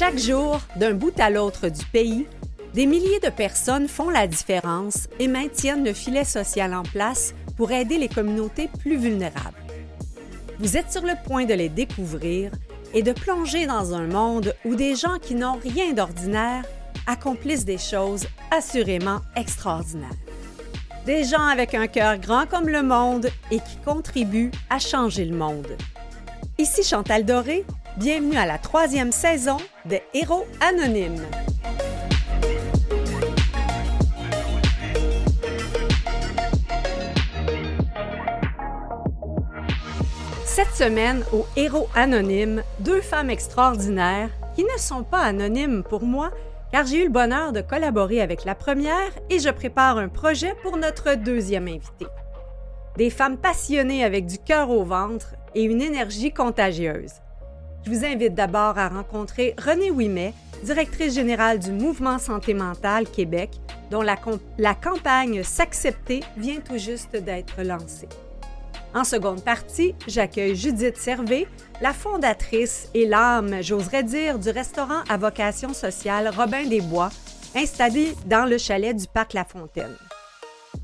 Chaque jour, d'un bout à l'autre du pays, des milliers de personnes font la différence et maintiennent le filet social en place pour aider les communautés plus vulnérables. Vous êtes sur le point de les découvrir et de plonger dans un monde où des gens qui n'ont rien d'ordinaire accomplissent des choses assurément extraordinaires. Des gens avec un cœur grand comme le monde et qui contribuent à changer le monde. Ici Chantal Doré, bienvenue à la troisième saison des Héros Anonymes. Cette semaine, aux Héros Anonymes, deux femmes extraordinaires qui ne sont pas anonymes pour moi, car j'ai eu le bonheur de collaborer avec la première et je prépare un projet pour notre deuxième invité. Des femmes passionnées avec du cœur au ventre et une énergie contagieuse. Je vous invite d'abord à rencontrer Renée Ouimet, directrice générale du Mouvement Santé mentale Québec, dont la, la campagne S'accepter vient tout juste d'être lancée. En seconde partie, j'accueille Judith Servé, la fondatrice et l'âme, j'oserais dire, du restaurant à vocation sociale Robin des Bois, installé dans le chalet du Parc La Fontaine.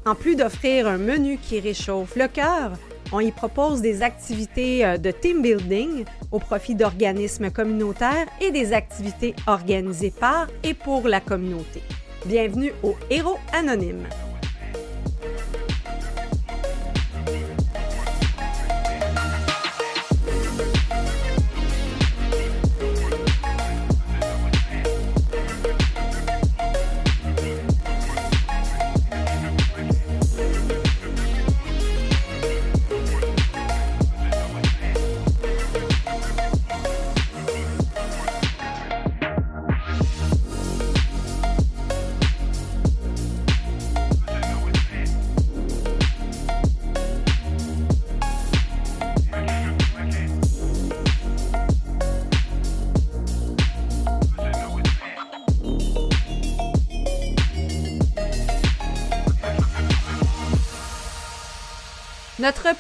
En plus d'offrir un menu qui réchauffe le cœur, on y propose des activités euh, de team building au profit d'organismes communautaires et des activités organisées par et pour la communauté. Bienvenue aux Héros Anonymes.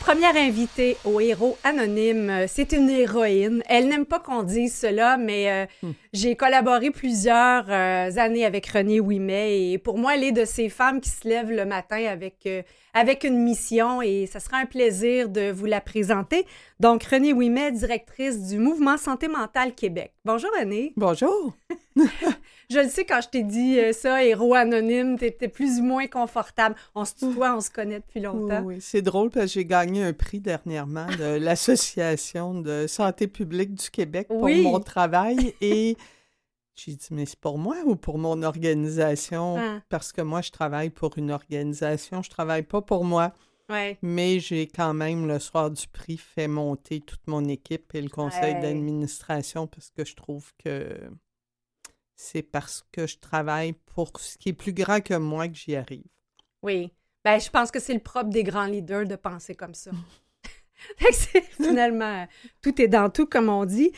Première invitée au héros anonyme, euh, c'est une héroïne. Elle n'aime pas qu'on dise cela, mais euh, hmm. j'ai collaboré plusieurs euh, années avec Renée Ouimet et pour moi, elle est de ces femmes qui se lèvent le matin avec, avec une mission et ça sera un plaisir de vous la présenter. Donc, Renée Ouimet, directrice du Mouvement Santé mentale Québec. Bonjour Renée. Bonjour. je le sais, quand je t'ai dit euh, ça, héros anonyme, t'étais plus ou moins confortable. On se tutoie, on se connaît depuis longtemps. Oui, c'est drôle parce que j'ai gagné un prix dernièrement de l'Association de santé publique du Québec pour mon travail et j'ai dit, mais c'est pour moi ou pour mon organisation? Ah. Parce que moi, je travaille pour une organisation, je travaille pas pour moi. Mais j'ai quand même, le soir du prix, fait monter toute mon équipe et le conseil d'administration parce que je trouve que c'est parce que je travaille pour ce qui est plus grand que moi que j'y arrive. Oui. Ben, je pense que c'est le propre des grands leaders de penser comme ça. finalement, tout est dans tout, comme on dit.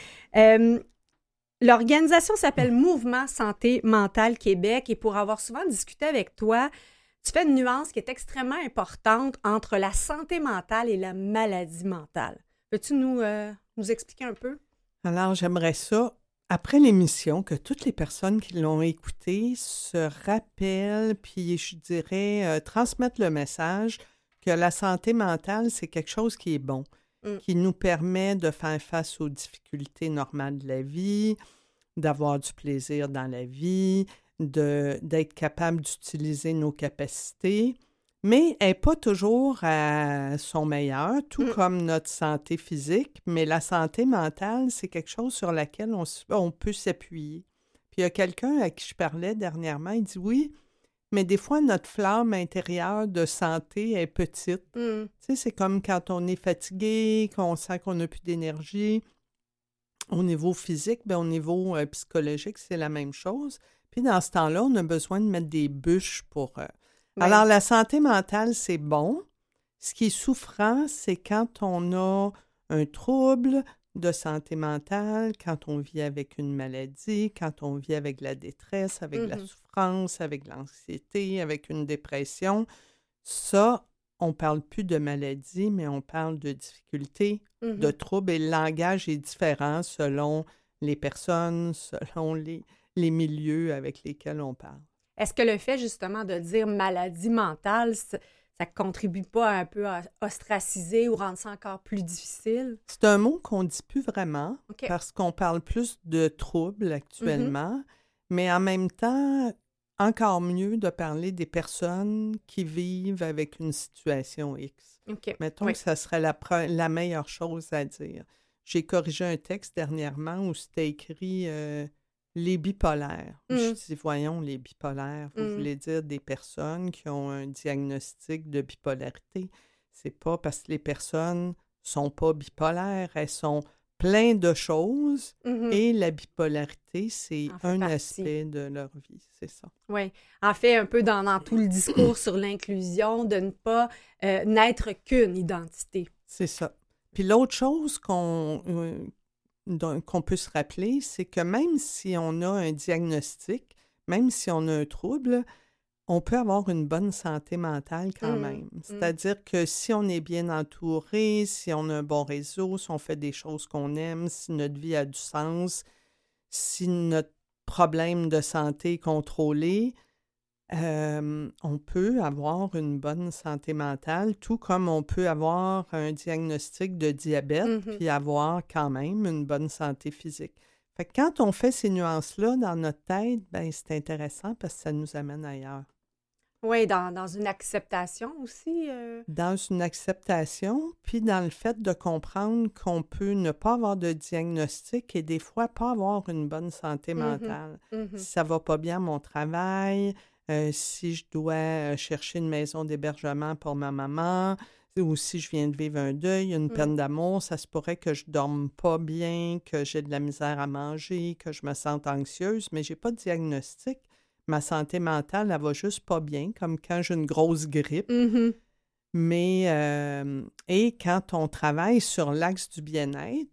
L'organisation s'appelle Mouvement Santé Mentale Québec et pour avoir souvent discuté avec toi, tu fais une nuance qui est extrêmement importante entre la santé mentale et la maladie mentale. Peux-tu nous, euh, nous expliquer un peu? Alors, j'aimerais ça après l'émission, que toutes les personnes qui l'ont écouté se rappellent, puis je dirais, euh, transmettent le message que la santé mentale, c'est quelque chose qui est bon, mm. qui nous permet de faire face aux difficultés normales de la vie, d'avoir du plaisir dans la vie, d'être capable d'utiliser nos capacités mais elle n'est pas toujours à son meilleur, tout mm. comme notre santé physique, mais la santé mentale, c'est quelque chose sur laquelle on, on peut s'appuyer. Puis il y a quelqu'un à qui je parlais dernièrement, il dit oui, mais des fois, notre flamme intérieure de santé est petite. Mm. Tu sais, c'est comme quand on est fatigué, qu'on sent qu'on n'a plus d'énergie. Au niveau physique, bien, au niveau euh, psychologique, c'est la même chose. Puis dans ce temps-là, on a besoin de mettre des bûches pour euh, alors, la santé mentale, c'est bon. Ce qui est souffrant, c'est quand on a un trouble de santé mentale, quand on vit avec une maladie, quand on vit avec la détresse, avec la mmh souffrance, avec l'anxiété, avec une dépression. Ça, on parle plus de maladie, mais on parle de difficultés, de mmh troubles et le langage est différent selon les personnes, selon les, les milieux avec lesquels on parle. Est-ce que le fait justement de dire maladie mentale, ça, ne contribue pas un peu à ostraciser ou rendre ça encore plus difficile? C'est un mot qu'on dit plus vraiment parce qu'on parle plus de troubles actuellement, mm-hmm. mais en même temps, encore mieux de parler des personnes qui vivent avec une situation X. Mettons que ça serait la, la, meilleure chose à dire. J'ai corrigé un texte dernièrement où c'était écrit euh, les bipolaires. Je mmh. dis, voyons, les bipolaires, vous mmh. voulez dire des personnes qui ont un diagnostic de bipolarité. C'est pas parce que les personnes sont pas bipolaires, elles sont plein de choses mmh et la bipolarité, c'est un aspect de leur vie, c'est ça. Oui, en fait, un peu dans, tout le discours sur l'inclusion, de ne pas euh, n'être qu'une identité. C'est ça. Puis l'autre chose qu'on euh, qu'on peut se rappeler, c'est que même si on a un diagnostic, même si on a un trouble, on peut avoir une bonne santé mentale quand mmh, même. Mmh. C'est-à-dire que si on est bien entouré, si on a un bon réseau, si on fait des choses qu'on aime, si notre vie a du sens, si notre problème de santé est contrôlé, euh, on peut avoir une bonne santé mentale, tout comme on peut avoir un diagnostic de diabète, mmh puis avoir quand même une bonne santé physique. Fait que quand on fait ces nuances-là dans notre tête, ben c'est intéressant parce que ça nous amène ailleurs. Oui, dans, dans, une acceptation aussi. Euh. Dans une acceptation, puis dans le fait de comprendre qu'on peut ne pas avoir de diagnostic et des fois pas avoir une bonne santé mmh mentale. Mmh si ça va pas bien à mon travail, euh, si je dois euh, chercher une maison d'hébergement pour ma maman, ou si je viens de vivre un deuil, une mmh. peine d'amour, ça se pourrait que je dorme pas bien, que j'ai de la misère à manger, que je me sente anxieuse, mais j'ai pas de diagnostic ma santé mentale, elle va juste pas bien, comme quand j'ai une grosse grippe. Mm-hmm. Mais, euh, et quand on travaille sur l'axe du bien-être,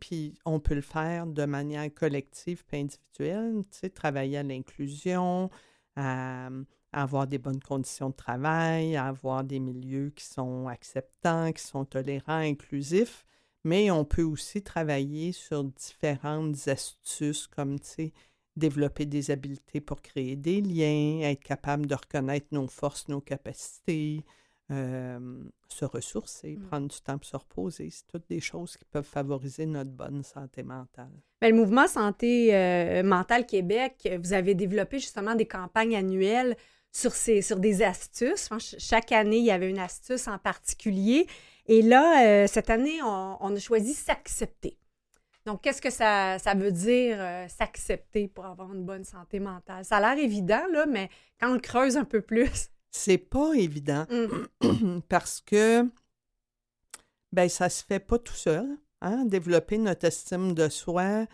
puis on peut le faire de manière collective et individuelle, travailler à l'inclusion, à, avoir des bonnes conditions de travail, à avoir des milieux qui sont acceptants, qui sont tolérants, inclusifs, mais on peut aussi travailler sur différentes astuces comme, tu sais, développer des habiletés pour créer des liens, être capable de reconnaître nos forces, nos capacités, euh, se ressourcer, mmh. prendre du temps pour se reposer. C'est toutes des choses qui peuvent favoriser notre bonne santé mentale. Bien, le mouvement Santé euh, mentale Québec, vous avez développé justement des campagnes annuelles sur, ces, sur des astuces. chaque année, il y avait une astuce en particulier. Et là, euh, cette année, on a choisi s'accepter. Donc, qu'est-ce que ça, veut dire euh, s'accepter pour avoir une bonne santé mentale? Ça a l'air évident, là, mais quand on le creuse un peu plus. C'est pas évident mmh. parce que ben ça se fait pas tout seul. Hein? Développer notre estime de soi,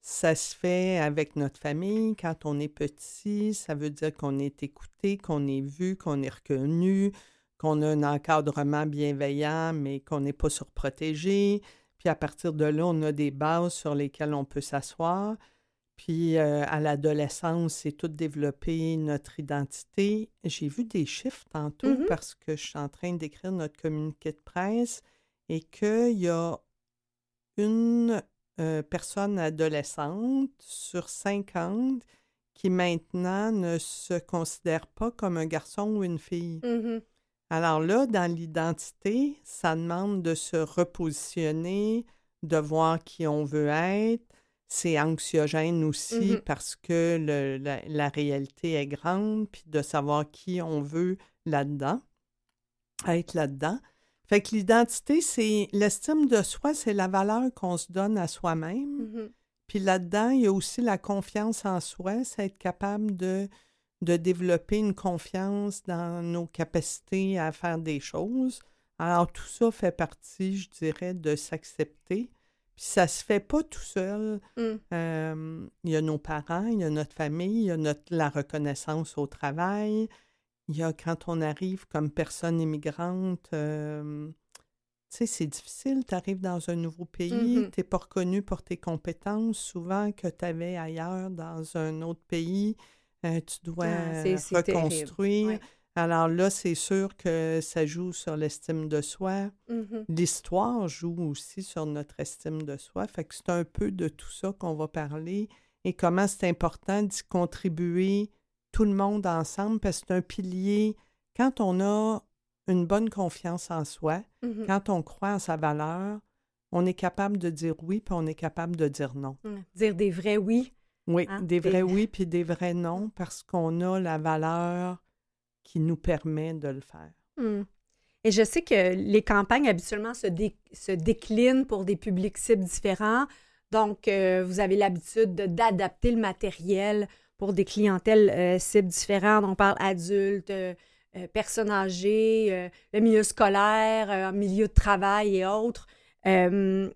ça se fait avec notre famille. Quand on est petit, ça veut dire qu'on est écouté, qu'on est vu, qu'on est reconnu, qu'on a un encadrement bienveillant, mais qu'on n'est pas surprotégé. Puis à partir de là, on a des bases sur lesquelles on peut s'asseoir. Puis euh, à l'adolescence, c'est tout développer notre identité. J'ai vu des chiffres tantôt mm-hmm. parce que je suis en train d'écrire notre communiqué de presse et qu'il y a une euh, personne adolescente sur 50 qui maintenant ne se considère pas comme un garçon ou une fille. Mm-hmm. Alors là, dans l'identité, ça demande de se repositionner, de voir qui on veut être. C'est anxiogène aussi mmh parce que la, réalité est grande, puis de savoir qui on veut là-dedans, être là-dedans. Fait que l'identité, c'est l'estime de soi, c'est la valeur qu'on se donne à soi-même. Mmh puis là-dedans, il y a aussi la confiance en soi, c'est être capable de de développer une confiance dans nos capacités à faire des choses. Alors tout ça fait partie, je dirais, de s'accepter. Puis ça se fait pas tout seul. Mm. Euh, il y a nos parents, il y a notre famille, il y a notre, la reconnaissance au travail. Il y a quand on arrive comme personne immigrante, euh, tu sais, c'est difficile. Tu arrives dans un nouveau pays, mm-hmm. tu n'es pas reconnu pour tes compétences, souvent que tu avais ailleurs dans un autre pays. Euh, tu dois ah, reconstruire. Alors là, c'est sûr que ça joue sur l'estime de soi. Mhm. L'histoire joue aussi sur notre estime de soi. Fait que c'est un peu de tout ça qu'on va parler et comment c'est important d'y contribuer tout le monde ensemble parce que c'est un pilier. Quand on a une bonne confiance en soi, Mhm. quand on croit en sa valeur, on est capable de dire oui, puis on est capable de dire non. Mm. Dire des vrais oui. Oui, Hein, des des- vrais oui, puis des vrais non, parce qu'on a la valeur qui nous permet de le faire. Mm. Et je sais que les campagnes habituellement se, dé- se déclinent pour des publics cibles différents. Donc, euh, vous avez l'habitude de- d'adapter le matériel pour des clientèles euh, cibles différentes. On parle adultes, euh, personnes âgées, le milieu scolaire, milieu de travail et autres. J'ai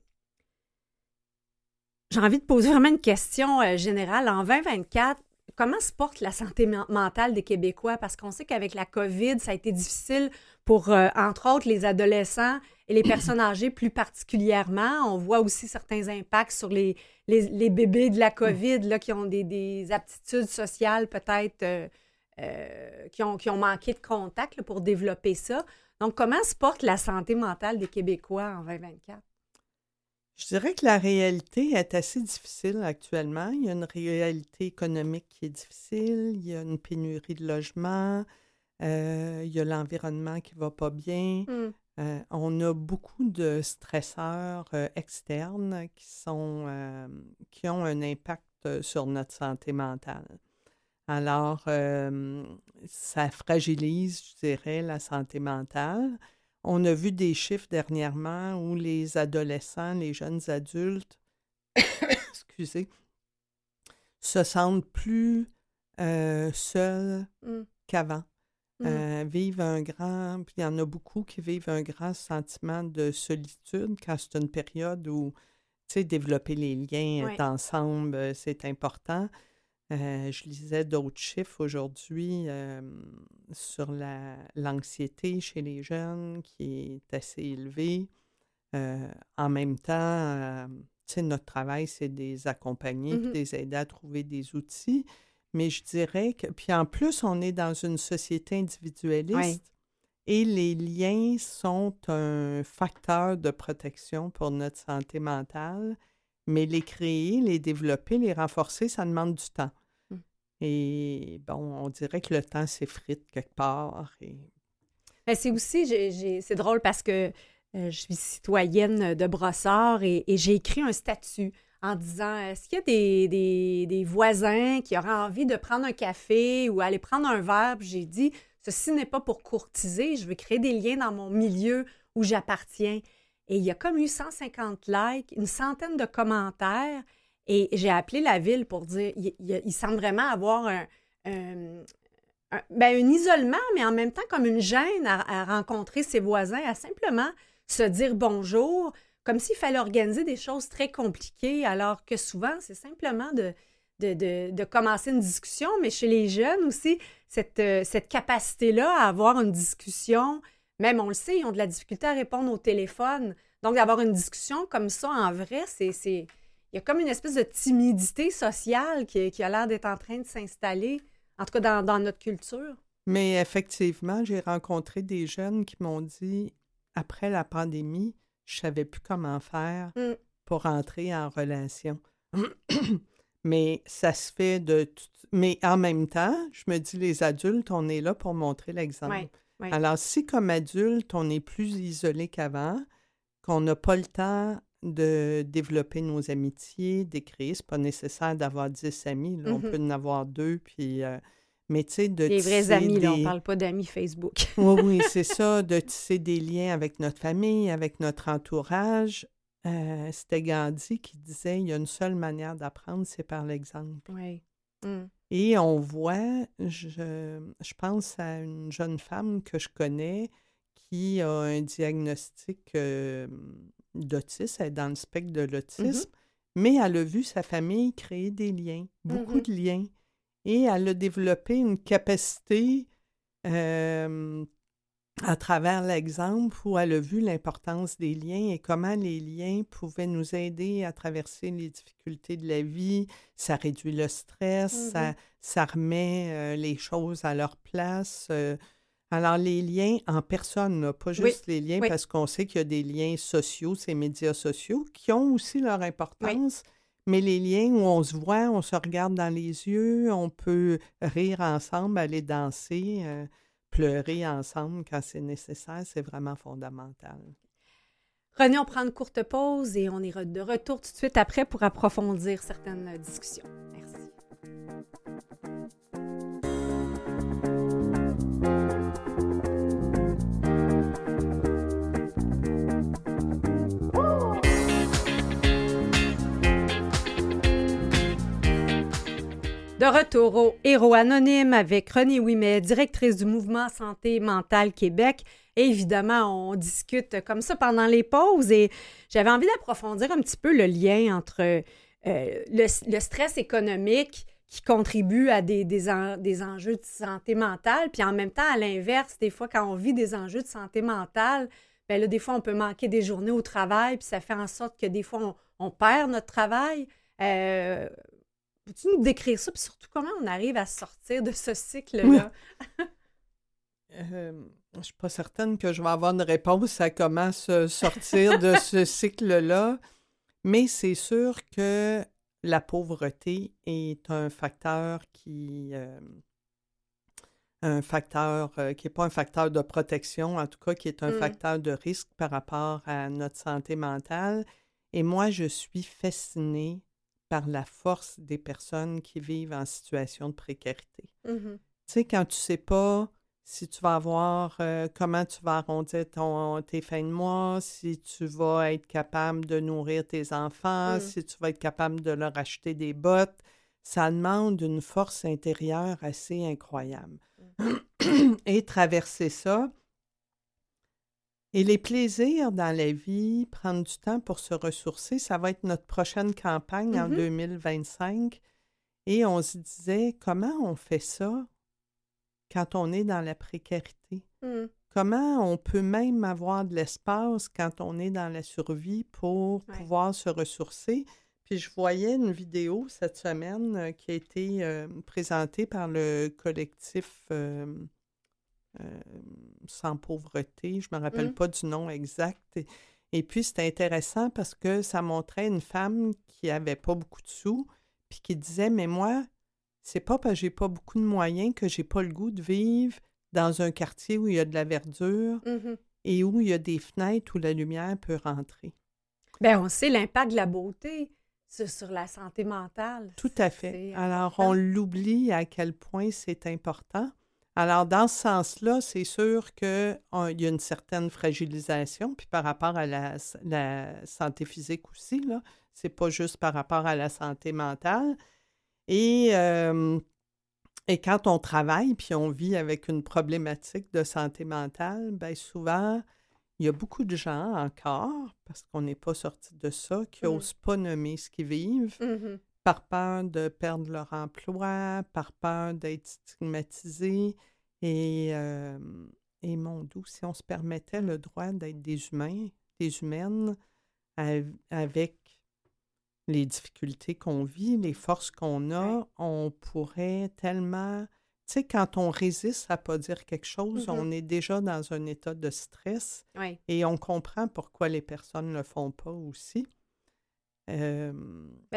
envie de poser vraiment une question générale. En 2024, comment se porte la santé men- mentale des Québécois? Parce qu'on sait qu'avec la COVID, ça a été difficile pour, euh, entre autres, les adolescents et les personnes âgées plus particulièrement. On voit aussi certains impacts sur les, les, les bébés de la COVID là, qui ont des, des aptitudes sociales peut-être euh, euh, qui, ont, qui ont manqué de contact là, pour développer ça. Donc, comment se porte la santé mentale des Québécois en 2024? Je dirais que la réalité est assez difficile actuellement. Il y a une réalité économique qui est difficile, il y a une pénurie de logements, euh, il y a l'environnement qui va pas bien. Hmm. Euh, on a beaucoup de stresseurs euh, externes qui sont qui ont un impact sur notre santé mentale. Alors, ça fragilise, je dirais, la santé mentale. On a vu des chiffres dernièrement où les adolescents, les jeunes adultes, excusez, se sentent plus euh, seuls Mm. qu'avant. Mm. Euh, vivent un grand, puis il y en a beaucoup qui vivent un grand sentiment de solitude quand c'est une période où, tu sais, développer les liens, Ouais. ensemble, euh, c'est important. Euh, je lisais d'autres chiffres aujourd'hui euh, sur la- l'anxiété chez les jeunes qui est assez élevée. Euh, en même temps, euh, notre travail, c'est de les accompagner, Mhm. de les aider à trouver des outils. Mais je dirais que, puis en plus, on est dans une société individualiste et les liens sont un facteur de protection pour notre santé mentale. Mais les créer, les développer, les renforcer, ça demande du temps. Mm. Et bon, on dirait que le temps s'effrite quelque part. Et... C'est aussi, c'est drôle parce que euh, je suis citoyenne de Brossard et, et j'ai écrit un statut en disant est-ce qu'il y a des, des- des voisins qui auraient envie de prendre un café ou aller prendre un verre j'ai dit ceci n'est pas pour courtiser, je veux créer des liens dans mon milieu où j'appartiens. Et il y a comme eu 150 likes, une centaine de commentaires. Et j'ai appelé la ville pour dire il, il- semble vraiment avoir un, ben, un isolement, mais en même temps comme une gêne à, à rencontrer ses voisins, à simplement se dire bonjour, comme s'il fallait organiser des choses très compliquées, alors que souvent, c'est simplement de, de, de- de commencer une discussion, mais chez les jeunes aussi, cette, euh, cette capacité-là à avoir une discussion, même on le sait, ils ont de la difficulté à répondre au téléphone. Donc, d'avoir une discussion comme ça en vrai, c'est. Il y a comme une espèce de timidité sociale qui, qui a l'air d'être en train de s'installer, en tout cas dans, dans notre culture. Mais effectivement, j'ai rencontré des jeunes qui m'ont dit, après la pandémie, je savais plus comment faire Mm. pour entrer en relation. Mais ça se fait de tout... Mais en même temps, je me dis, les adultes, on est là pour montrer l'exemple. Ouais, Alors, si comme adulte, on est plus isolé qu'avant, qu'on n'a pas le temps de développer nos amitiés, d'écrire, c'est pas nécessaire d'avoir 10 amis, là, on Mhm. peut en avoir deux, puis... euh, mais tu sais, de Les vrais amis, là, on parle pas d'amis Facebook. oui, oui, c'est ça, de tisser des liens avec notre famille, avec notre entourage. Euh, C'était Gandhi qui disait il y a une seule manière d'apprendre, c'est par l'exemple. oui. Mm. Et on voit, je, je pense à une jeune femme que je connais qui a un diagnostic euh, d'autisme, elle est dans le spectre de l'autisme, mais elle a vu sa famille créer des liens, beaucoup Mhm. de liens. Et elle a développé une capacité euh, à travers l'exemple où elle a vu l'importance des liens et comment les liens pouvaient nous aider à traverser les difficultés de la vie. Ça réduit le stress, ça, Mhm. ça remet euh, les choses à leur place. euh, Alors, les liens en personne, là, pas Oui, juste les liens, oui. parce qu'on sait qu'il y a des liens sociaux, ces médias sociaux, qui ont aussi leur importance, mais les liens où on se voit, on se regarde dans les yeux, on peut rire ensemble, aller danser, euh, pleurer ensemble quand c'est nécessaire, c'est vraiment fondamental. René, on prend une courte pause et on est de retour tout de suite après pour approfondir certaines discussions. Merci. De retour au Héros Anonyme avec René Ouimet, directrice du mouvement Santé mentale Québec. Et évidemment, on discute comme ça pendant les pauses et j'avais envie d'approfondir un petit peu le lien entre euh, le, stress économique qui contribue à des, des, en- des enjeux de santé mentale, puis en même temps, à l'inverse, des fois, quand on vit des enjeux de santé mentale, ben là, des fois, on peut manquer des journées au travail, puis ça fait en sorte que des fois, on, on perd notre travail. Euh, Peux-tu nous décrire ça, puis surtout comment on arrive à sortir de ce cycle-là? Euh, je suis pas certaine que je vais avoir une réponse à comment se sortir de ce cycle-là, mais c'est sûr que la pauvreté est un facteur qui euh, un facteur euh, qui n'est pas un facteur de protection, en tout cas qui est un Mm. facteur de risque par rapport à notre santé mentale. Et moi, je suis fascinée par la force des personnes qui vivent en situation de précarité. Mhm. Tu sais, quand tu sais pas si tu vas avoir, euh, comment tu vas arrondir ton, tes fins de mois, si tu vas être capable de nourrir tes enfants, Mm. si tu vas être capable de leur acheter des bottes, ça demande une force intérieure assez incroyable. Et traverser ça. Et les plaisirs dans la vie, prendre du temps pour se ressourcer, ça va être notre prochaine campagne en Mhm. 2025. Et on se disait, comment on fait ça quand on est dans la précarité? Mhm. Comment on peut même avoir de l'espace quand on est dans la survie pour Ouais. pouvoir se ressourcer? Puis je voyais une vidéo cette semaine euh, qui a été euh, présentée par le collectif euh, euh, Sans pauvreté. Je ne me rappelle Mm. pas du nom exact. Et, et puis c'était intéressant parce que ça montrait une femme qui avait pas beaucoup de sous, puis qui disait Mais moi, c'est pas parce que j'ai pas beaucoup de moyens que j'ai pas le goût de vivre dans un quartier où il y a de la verdure Mhm. et où il y a des fenêtres où la lumière peut rentrer. Ben, on sait l'impact de la beauté sur, la santé mentale. Tout à fait. Alors, on l'oublie à quel point c'est important. Alors, dans ce sens-là, c'est sûr qu'il y a une certaine fragilisation, puis par rapport à la, santé physique aussi, là, c'est pas juste par rapport à la santé mentale. Et, euh, et quand on travaille, puis on vit avec une problématique de santé mentale, bien souvent, il y a beaucoup de gens encore, parce qu'on n'est pas sorti de ça, qui n'osent pas nommer ce qu'ils vivent Mhm. Par peur de perdre leur emploi, par peur d'être stigmatisés. Et, euh, et mon doux, si on se permettait le droit d'être des humains, des humaines, av- avec les difficultés qu'on vit, les forces qu'on a, Ouais. on pourrait tellement... Tu sais, quand on résiste à pas dire quelque chose, Mhm. on est déjà dans un état de stress et on comprend pourquoi les personnes ne le font pas aussi. Euh,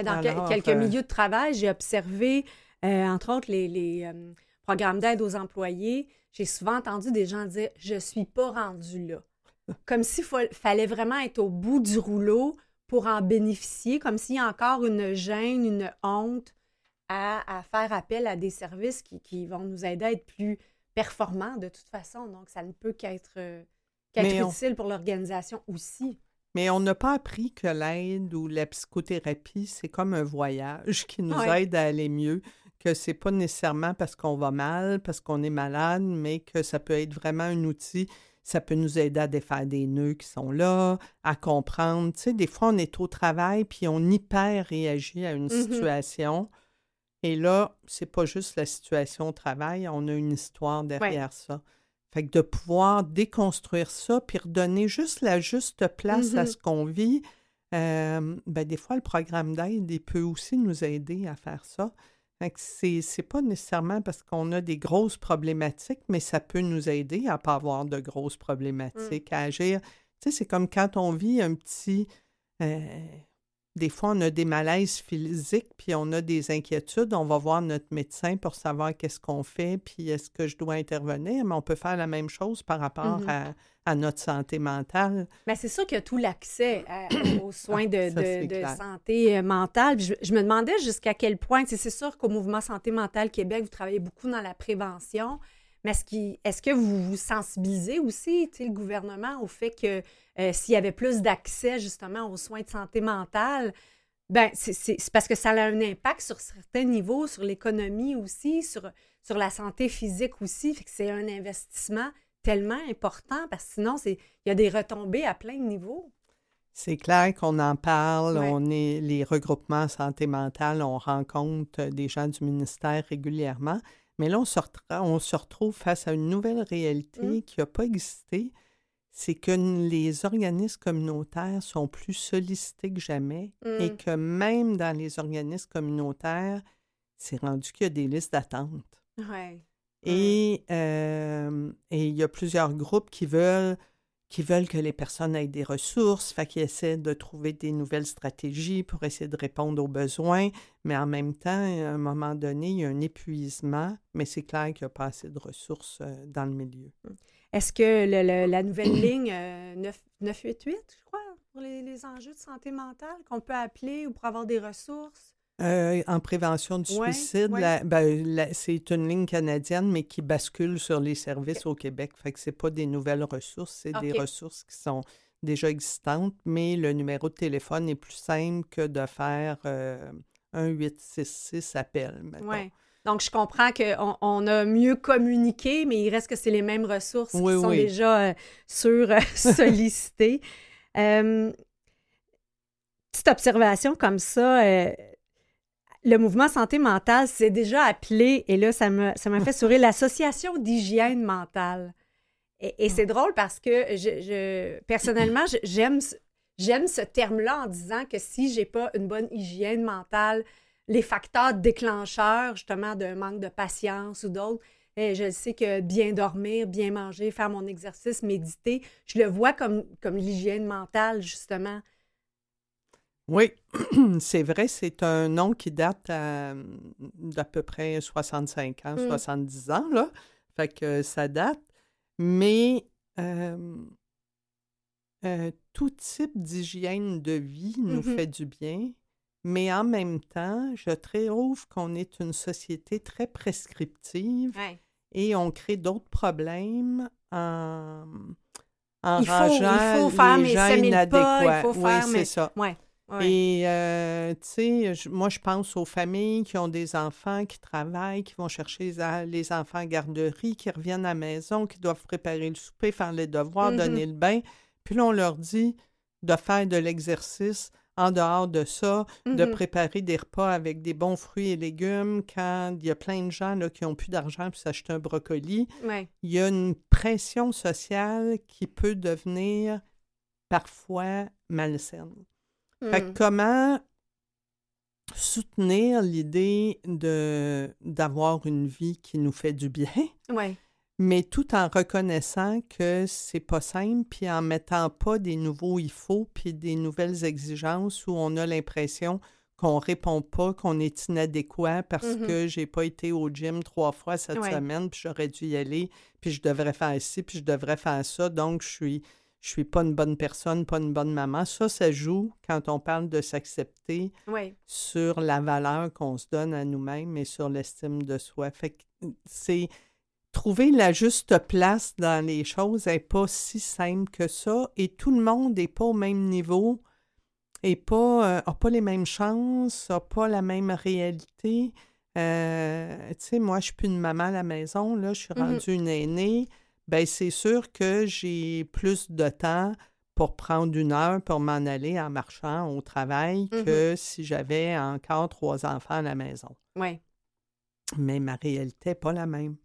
dans quelques milieux de travail, j'ai observé, euh, entre autres, les, les, euh, programmes d'aide aux employés. J'ai souvent entendu des gens dire Je suis pas rendu là. Comme s'il fa- fallait vraiment être au bout du rouleau pour en bénéficier, comme s'il y a encore une gêne, une honte à, à faire appel à des services qui, qui vont nous aider à être plus performants de toute façon. Donc, ça ne peut qu'être on- utile pour l'organisation aussi. Mais on n'a pas appris que l'aide ou la psychothérapie, c'est comme un voyage qui nous Ouais. aide à aller mieux, que c'est pas nécessairement parce qu'on va mal, parce qu'on est malade, mais que ça peut être vraiment un outil. Ça peut nous aider à défaire des nœuds qui sont là, à comprendre. Tu sais, des fois, on est au travail puis on hyper réagit à une Mhm. situation. Et là, c'est pas juste la situation au travail, on a une histoire derrière ça. Fait que de pouvoir déconstruire ça, puis redonner juste la juste place à Mhm. ce qu'on vit, euh, ben des fois, le programme d'aide, il peut aussi nous aider à faire ça. c'est, c'est pas nécessairement parce qu'on a des grosses problématiques, mais ça peut nous aider à pas avoir de grosses Mmh. problématiques, à agir. Tu sais, c'est comme quand on vit un petit... euh, des fois, on a des malaises physiques, puis on a des inquiétudes. On va voir notre médecin pour savoir qu'est-ce qu'on fait, puis est-ce que je dois intervenir. Mais on peut faire la même chose par rapport Mhm. à, à notre santé mentale. Mais c'est sûr qu'il y a tout l'accès aux soins de, Ah, ça, de- c'est de clair. santé euh, mentale. Je, je me demandais jusqu'à quel point, c'est sûr qu'au Mouvement Santé mentale Québec, vous travaillez beaucoup dans la prévention, mais est-ce, que vous vous sensibilisez aussi, le gouvernement, au fait que euh, s'il y avait plus d'accès justement aux soins de santé mentale, ben c'est, parce que ça a un impact sur certains niveaux, sur l'économie aussi, sur, sur la santé physique aussi. Fait que c'est un investissement tellement important parce que sinon, il y a des retombées à plein de niveaux. C'est clair qu'on en parle, Ouais. on est les regroupements santé mentale, on rencontre des gens du ministère régulièrement, mais là on se, retra- on se retrouve face à une nouvelle réalité Mm. qui n'a pas existé, c'est que les organismes communautaires sont plus sollicités que jamais et Mm. que même dans les organismes communautaires, c'est rendu qu'il y a des listes d'attente. Ouais. Et euh, et il y a plusieurs groupes qui veulent, qui veulent que les personnes aient des ressources, fait qu'ils essaient de trouver des nouvelles stratégies pour essayer de répondre aux besoins, mais en même temps, à un moment donné, il y a un épuisement, mais c'est clair qu'il n'y a pas assez de ressources euh, dans le milieu. Est-ce que la nouvelle ligne euh, 9 988, je crois, pour les enjeux de santé mentale, qu'on peut appeler ou pour avoir des ressources? Euh, en prévention du Ouais, suicide, ouais. ben, c'est une ligne canadienne, mais qui bascule sur les services au Québec. Fait que c'est pas des nouvelles ressources, c'est des ressources qui sont déjà existantes, mais le numéro de téléphone est plus simple que de faire euh, un 866 appel. Oui. Donc, je comprends qu'on on a mieux communiqué, mais il reste que c'est les mêmes ressources Oui, qui sont déjà euh, sur euh, sollicitées. Petite observation comme ça, euh, le mouvement santé mentale s'est déjà appelé, et là, ça m'a ça m'a fait sourire, l'Association d'hygiène mentale. Et, et c'est drôle parce que je, je- personnellement, j'aime ce- j'aime ce terme-là en disant que si j'ai pas une bonne hygiène mentale, les facteurs déclencheurs, justement, d'un manque de patience ou d'autres, eh, je sais que bien dormir, bien manger, faire mon exercice, méditer, je le vois comme, comme l'hygiène mentale, justement. Oui, c'est vrai, c'est un nom qui date à- d'à peu près 65 ans, Mm. 70 ans, là. Fait que ça date. Mais euh, euh, tout type d'hygiène de vie nous Mhm. fait du bien. Mais en même temps, je trouve qu'on est une société très prescriptive Ouais. et on crée d'autres problèmes en, en Il faut- il rangeant faut faire les gens pas, il inadéquats. faut faire oui, c'est ça. Ouais. Ouais. Et, euh, tu sais, moi, je pense aux familles qui ont des enfants, qui travaillent, qui vont chercher les, enfants à garderie, qui reviennent à la maison, qui doivent préparer le souper, faire les devoirs, Mhm. donner le bain. Puis là, on leur dit de faire de l'exercice en dehors de ça, de Mhm. préparer des repas avec des bons fruits et légumes quand il y a plein de gens là, qui n'ont plus d'argent pour s'acheter un brocoli Ouais. il y a une pression sociale qui peut devenir parfois malsaine. Fait que Mm. comment soutenir l'idée de d'avoir une vie qui nous fait du bien, Ouais. mais tout en reconnaissant que c'est pas simple, puis en mettant pas des nouveaux il faut, puis des nouvelles exigences où on a l'impression qu'on répond pas, qu'on est inadéquat parce Mhm. que j'ai pas été au gym trois fois cette Ouais. semaine, puis j'aurais dû y aller, puis je devrais faire ci, puis je devrais faire ça, donc je suis je suis pas une bonne personne, pas une bonne maman. Ça, ça joue quand on parle de s'accepter sur la valeur qu'on se donne à nous-mêmes et sur l'estime de soi. Fait que c'est trouver la juste place dans les choses n'est pas si simple que ça et tout le monde n'est pas au même niveau et pas euh, a pas les mêmes chances, a pas la même réalité. Euh, tu sais, moi, je suis plus une maman à la maison, là, je suis Mhm. rendue une aînée. Ben, c'est sûr que j'ai plus de temps pour prendre une heure pour m'en aller en marchant au travail Mhm. que si j'avais encore trois enfants à la maison. Ouais. Mais ma réalité n'est pas la même.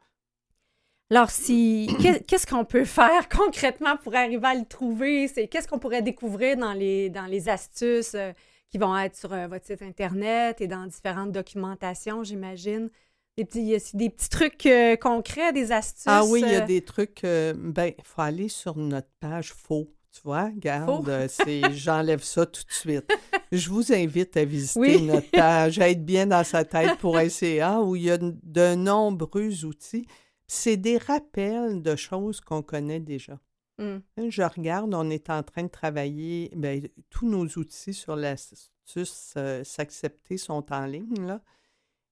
Alors, si qu'est- qu'est-ce qu'on peut faire concrètement pour arriver à le trouver? C'est qu'est-ce qu'on pourrait découvrir dans les dans les astuces? euh, qui vont être sur euh, votre site Internet et dans différentes documentations, j'imagine? Des petits, il y a aussi des petits trucs euh, concrets, des astuces. Ah oui, il y a euh, des trucs. euh, ben, il faut aller sur notre page faux. Tu vois, garde, euh, c'est j'enlève ça tout de suite. Je vous invite à visiter Oui. notre page, à être bien dans sa tête pour SCA, où il y a de nombreux outils. C'est des rappels de choses qu'on connaît déjà. hum, Je regarde, on est en train de travailler, ben, tous nos outils sur l'astuce euh, s'accepter sont en ligne, là.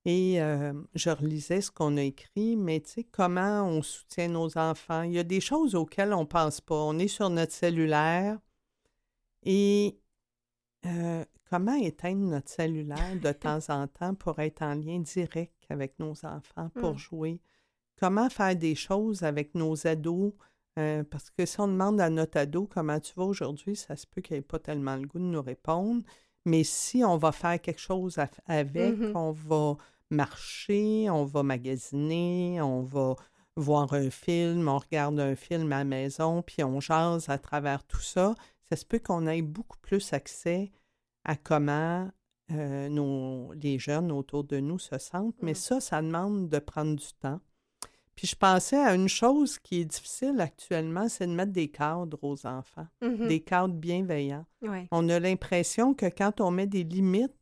Et euh, je relisais ce qu'on a écrit, mais tu sais, comment on soutient nos enfants? Il y a des choses auxquelles on ne pense pas. On est sur notre cellulaire et euh, comment éteindre notre cellulaire de temps en temps pour être en lien direct avec nos enfants, pour Mm. jouer? Comment faire des choses avec nos ados? euh, parce que si on demande à notre ado comment tu vas aujourd'hui, ça se peut qu'il n'ait pas tellement le goût de nous répondre. Mais si on va faire quelque chose af- avec, on va marcher, on va magasiner, on va voir un film, on regarde un film à la maison, puis on jase à travers tout ça, ça se peut qu'on ait beaucoup plus accès à comment euh, nos, les jeunes autour de nous se sentent. Mais Mm. ça, ça demande de prendre du temps. Puis je pensais à une chose qui est difficile actuellement, c'est de mettre des cadres aux enfants, mhm. des cadres bienveillants. Ouais. On a l'impression que quand on met des limites,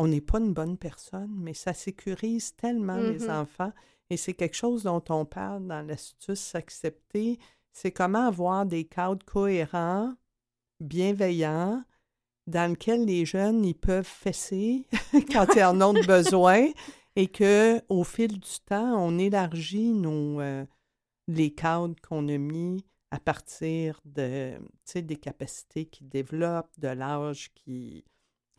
on n'est pas une bonne personne, mais ça sécurise tellement les Mhm. enfants. Et c'est quelque chose dont on parle dans l'astuce s'accepter. C'est comment avoir des cadres cohérents, bienveillants, dans lesquels les jeunes ils peuvent fesser quand ils en ont besoin et que au fil du temps, on élargit nos euh, les cadres qu'on a mis à partir de des capacités qu'ils développent, de l'âge qui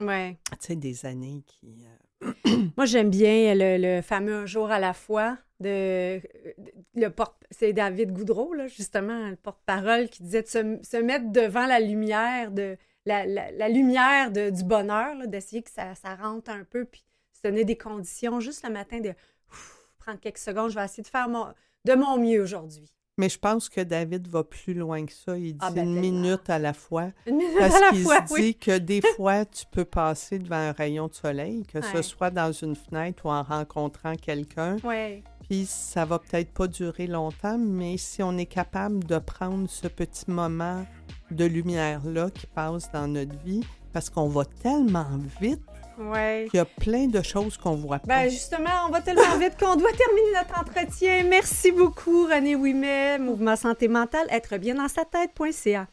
Ouais. tu sais, des années qui euh, Moi, j'aime bien le, le fameux Un jour à la fois de, de- le c'est David Goudreau, là, justement, le porte-parole, qui disait de se, se mettre devant la lumière de la, la- la lumière de- du bonheur, d'essayer que ça, ça rentre un peu, puis se donner des conditions juste le matin de ouf, prendre quelques secondes, je vais essayer de faire mon, de mon mieux aujourd'hui. Mais je pense que David va plus loin que ça. Il dit Ah, ben, une tellement. minute à la fois. Une minute Parce à la qu'il fois, se oui. dit que des fois, tu peux passer devant un rayon de soleil, que ce soit dans une fenêtre ou en rencontrant quelqu'un. Ouais. Puis ça va peut-être pas durer longtemps, mais si on est capable de prendre ce petit moment de lumière-là qui passe dans notre vie, parce qu'on va tellement vite Ouais. qu'il y a plein de choses qu'on voit pas. Ben justement, on va tellement vite qu'on doit terminer notre entretien. Merci beaucoup, René Ouimet, Mouvement Santé Mentale, être bien dans sa tête.ca.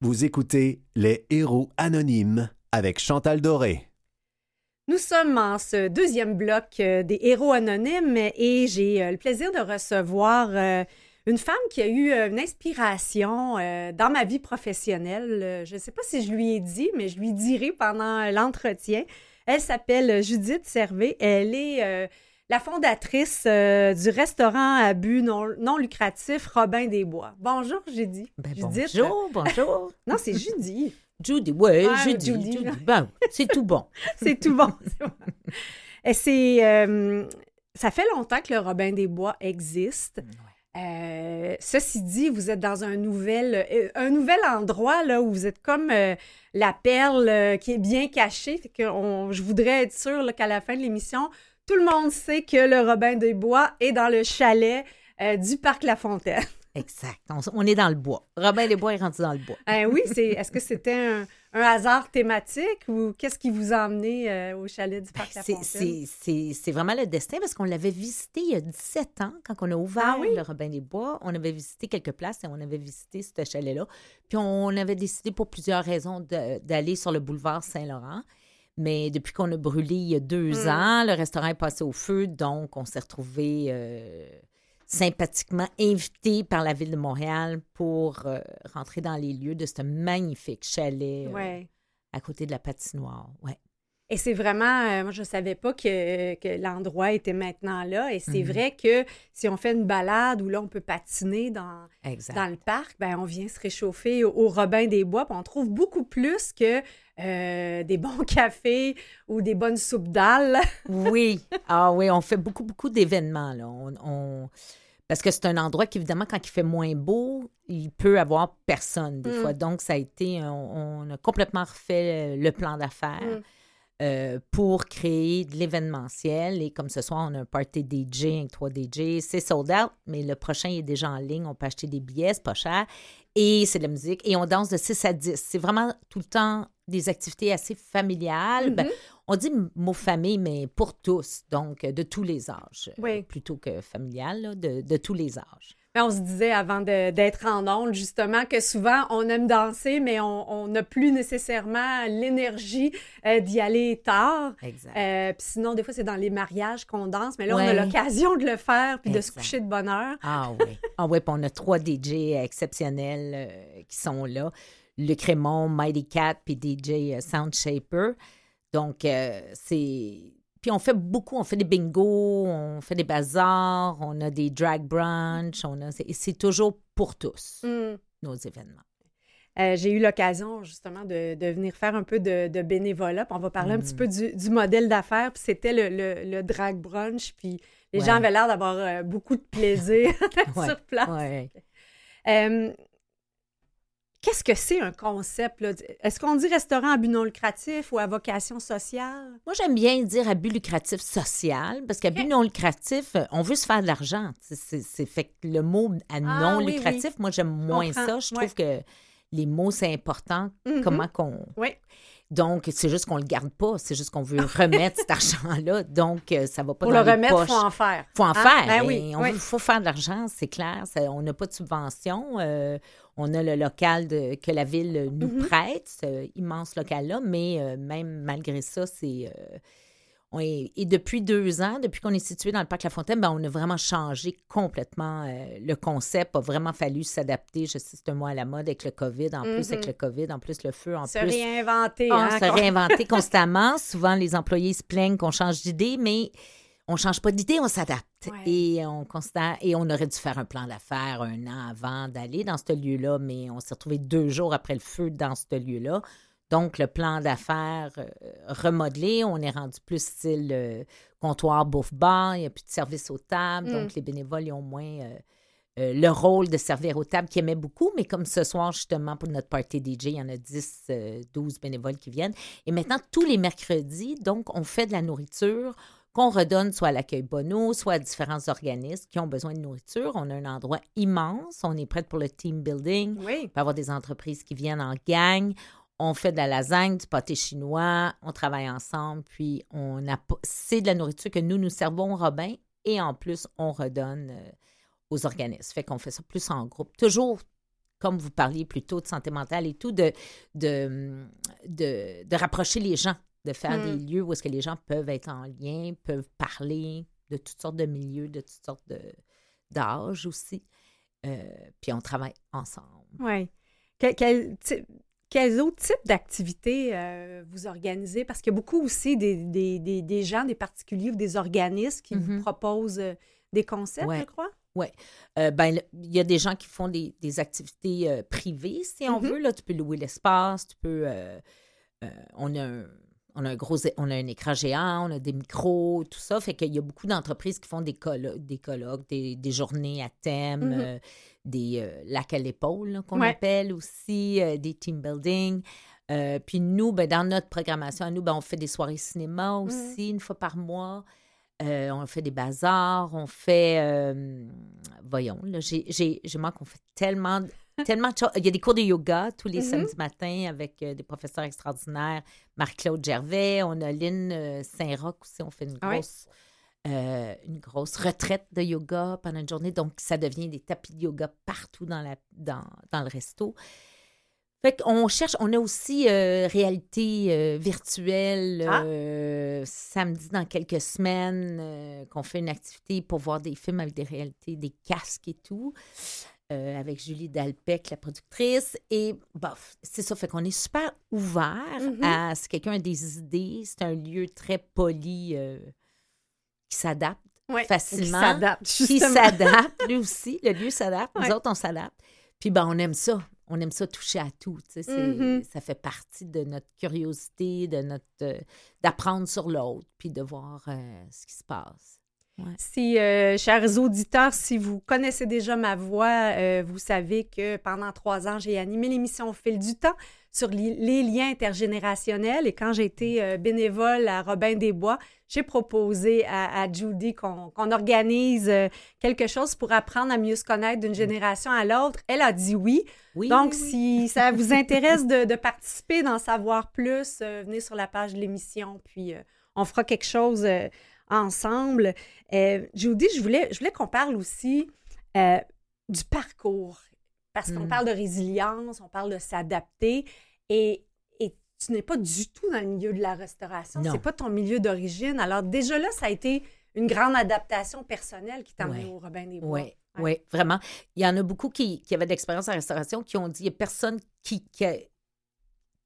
Vous écoutez Les Héros Anonymes avec Chantal Doré. Nous sommes en ce deuxième bloc euh, des héros anonymes et j'ai euh, le plaisir de recevoir euh, une femme qui a eu euh, une inspiration euh, dans ma vie professionnelle. Euh, Je ne sais pas si je lui ai dit, mais je lui dirai pendant l'entretien. Elle s'appelle Judith Servet. Elle est euh, la fondatrice euh, du restaurant à but non, non lucratif Robin des Bois. Bonjour, Judy. Ben, Judith. bonjour, bonjour. Non, c'est Judy. Judy, ouais, Ah, Judy, Judy. Judy. Ben, c'est tout bon. C'est tout bon. c'est bon. Ça fait longtemps que le Robin des Bois existe. Euh, ceci dit, vous êtes dans un nouvel, euh, un nouvel endroit là, où vous êtes comme euh, la perle qui est bien cachée. Fait que on- je voudrais être sûre qu'à la fin de l'émission, tout le monde sait que le Robin des Bois est dans le chalet du Parc La Fontaine. Exact. On, on est dans le bois. Robin des Bois est rendu dans le bois. Oui, c'est. Est-ce que c'était un, un hasard thématique ou qu'est-ce qui vous a emmené euh, au chalet du Parc La C'est- Fontaine? C'est vraiment le destin parce qu'on l'avait visité il y a 17 ans quand on a ouvert Ah oui? le Robin des Bois. On avait visité quelques places et on avait visité ce chalet-là. Puis on avait décidé pour plusieurs raisons d'aller sur le boulevard Saint-Laurent. Mais depuis qu'on a brûlé il y a deux Mm. ans, le restaurant est passé au feu, donc on s'est retrouvés sympathiquement invités par la ville de Montréal pour euh, rentrer dans les lieux de ce magnifique chalet euh, à côté de la patinoire. Ouais. Et c'est vraiment, euh, moi je savais pas que, que l'endroit était maintenant là. Et c'est Mhm. vrai que si on fait une balade où là on peut patiner dans, Exact. dans le parc, ben on vient se réchauffer au, au Robin des Bois, puis on trouve beaucoup plus que euh, des bons cafés ou des bonnes soupes d'alles. Oui, ah oui, on fait beaucoup, beaucoup d'événements. Là. On, on- Parce que c'est un endroit qui, évidemment, quand il fait moins beau, il peut avoir personne des Mm. fois. Donc, ça a été, on, on a complètement refait le plan d'affaires Mm. Euh, pour créer de l'événementiel. Et comme ce soir, on a un party DJ avec trois DJ. C'est sold out, mais le prochain est déjà en ligne. On peut acheter des billets, c'est pas cher. Et c'est de la musique. Et on danse de 6 à 10. C'est vraiment tout le temps des activités assez familiales. Ben, Mhm. on dit mot famille, mais pour tous, donc euh, de tous les âges. euh, Oui. Plutôt que familial, là, de, de tous les âges. Mais on se disait avant d'être en onde, justement, que souvent, on aime danser, mais on n'a plus nécessairement l'énergie euh, d'y aller tard. Exact. Euh, puis sinon, des fois, c'est dans les mariages qu'on danse, mais là, on a l'occasion de le faire puis de se coucher de bonne heure. Ah oui. Ah oui, puis on a trois DJ exceptionnels euh, qui sont là. Luc Raymond, Mighty Cat, puis DJ euh, Sound Shaper. Donc, c'est... Puis on fait beaucoup, on fait des bingos, on fait des bazars, on a des drag brunch, on a... c'est, c'est toujours pour tous, Hmm. nos événements. Euh, J'ai eu l'occasion justement de, de venir faire un peu de, de bénévolat. Puis on va parler un petit Mm. peu du, du modèle d'affaires. Puis c'était le, le- le drag brunch. Puis les Ouais. gens avaient l'air d'avoir euh, beaucoup de plaisir sur place. Ouais. Euh, Qu'est-ce que c'est un concept? Est-ce qu'on dit restaurant à but non lucratif ou à vocation sociale? Moi, j'aime bien dire à but lucratif social, parce qu'à but non lucratif, euh, on veut se faire de l'argent. C'est, fait que le mot à non Ah, oui, lucratif, moi, j'aime moins comprends. ça. Je Ouais. trouve que les mots, c'est important. Mhm. Comment qu'on. Oui. Donc, c'est juste qu'on le garde pas. C'est juste qu'on veut remettre cet argent-là. Donc, euh, ça va pas Pour dans le les remettre, il faut en faire. faut en Hein? faire. Ben oui, veut- faut faire de l'argent, c'est clair. Ça- on n'a pas de subvention. Euh, on a le local de- que la ville nous Mhm. prête, ce immense local-là, mais euh, même malgré ça, c'est. euh, on est- et depuis deux ans, depuis qu'on est situé dans le parc La Fontaine, ben, on a vraiment changé complètement euh, le concept. A vraiment fallu s'adapter. Je sais, c'est un mois à la mode avec le COVID, en plus avec Mhm. le COVID, en plus le feu, en Se plus. réinventer. Ah, hein, se réinventer constamment. Souvent, les employés se plaignent qu'on change d'idée, mais on change pas d'idée, on s'adapte. Ouais. Et on constate, et on aurait dû faire un plan d'affaires un an avant d'aller dans ce lieu-là, mais on s'est retrouvé deux jours après le feu dans ce lieu-là. Donc, le plan d'affaires euh, remodelé, on est rendu plus style euh, comptoir, bouffe-bar, il n'y a plus de service aux tables, Mm. donc les bénévoles ils ont moins euh, euh, le rôle de servir aux tables qu'ils aimaient beaucoup, mais comme ce soir, justement, pour notre party DJ, il y en a 10, euh, 12 bénévoles qui viennent. Et maintenant, tous les mercredis, donc, on fait de la nourriture qu'on redonne soit à l'accueil Bono, soit à différents organismes qui ont besoin de nourriture. On a un endroit immense, on est prêt pour le team building. Oui. Il peut avoir des entreprises qui viennent en gang. On fait de la lasagne, du pâté chinois, on travaille ensemble, puis on a c'est de la nourriture que nous nous servons au Robin et en plus on redonne euh, aux organismes. Fait qu'on fait ça plus en groupe. Toujours, comme vous parliez plus tôt de santé mentale et tout, de, de, de, de rapprocher les gens, de faire Mm. des lieux où est-ce que les gens peuvent être en lien, peuvent parler de toutes sortes de milieux, de toutes sortes de, d'âges aussi. Euh, puis on travaille ensemble. Oui. Quel, quel quels autres types d'activités euh, vous organisez? Parce qu'il y a beaucoup aussi des, des, des, des gens, des particuliers ou des organismes qui vous Mhm. proposent euh, des concepts, Ouais. je crois? Euh, ben, il y a des gens qui font des, des activités euh, privées, si on Mhm. veut. Là, tu peux louer l'espace, tu peux. euh, on, a un, on a un gros, on a un écran géant, on a des micros, tout ça. Fait qu'il y a beaucoup d'entreprises qui font des colloques, des, colloques, des, des journées à thème, Mhm. euh, des euh, lacs à l'épaule qu'on Ouais. appelle aussi, euh, des team building. Euh, puis nous, ben, dans notre programmation, nous, ben, on fait des soirées cinéma Mhm. aussi, une fois par mois. On fait des bazars, on fait. voyons, là, j'ai, j'ai, j'ai manque, on fait tellement, tellement. Il y a des cours de yoga tous les Mhm. samedis matins avec euh, des professeurs extraordinaires. Marc-Claude Gervais, on a Lynn euh, Saint-Roch aussi, on fait une Ah oui. grosse. euh, une grosse retraite de yoga pendant une journée. Donc, ça devient des tapis de yoga partout dans, la, dans, dans le resto. Fait qu'on cherche, on a aussi euh, réalité euh, virtuelle Ah. samedi dans quelques semaines qu'on fait une activité pour voir des films avec des réalités, des casques et tout, euh, avec Julie Dalpec, la productrice. Et bof, c'est ça, fait qu'on est super ouvert Mhm. à si quelqu'un a des idées. C'est un lieu très poli euh, qui s'adapte Ouais. facilement. Qui s'adapte, Qui justement. s'adapte, lui aussi. Le lieu s'adapte. Nous Ouais. autres, on s'adapte. Puis, ben, on aime ça. On aime ça toucher à tout. Mhm. Ça fait partie de notre curiosité, de notre euh, d'apprendre sur l'autre, puis de voir ce qui se passe. Ouais. Si, euh, chers auditeurs, si vous connaissez déjà ma voix, euh, vous savez que pendant trois ans, j'ai animé l'émission Au fil du temps sur li- les liens intergénérationnels. Et quand j'ai été euh, bénévole à Robin des Bois, j'ai proposé à, à Judy qu'on organise quelque chose pour apprendre à mieux se connaître d'une génération à l'autre. Elle a dit oui. Oui, Donc, oui, oui. si ça vous intéresse de, de participer, d'en savoir plus, venez sur la page de l'émission, puis on fera quelque chose ensemble. Euh, Judy, je voulais, je voulais qu'on parle aussi euh, du parcours, parce qu'on Mm. parle de résilience, on parle de s'adapter, et, et tu n'es pas du tout dans le milieu de la restauration, c'est pas ton milieu d'origine. Alors déjà là, ça a été une grande adaptation personnelle qui t'a amené Ouais. au Robin des Bois. Oui, oui, vraiment. Il y en a beaucoup qui, qui avaient de l'expérience en restauration qui ont dit il n'y a personne qui, qui, a-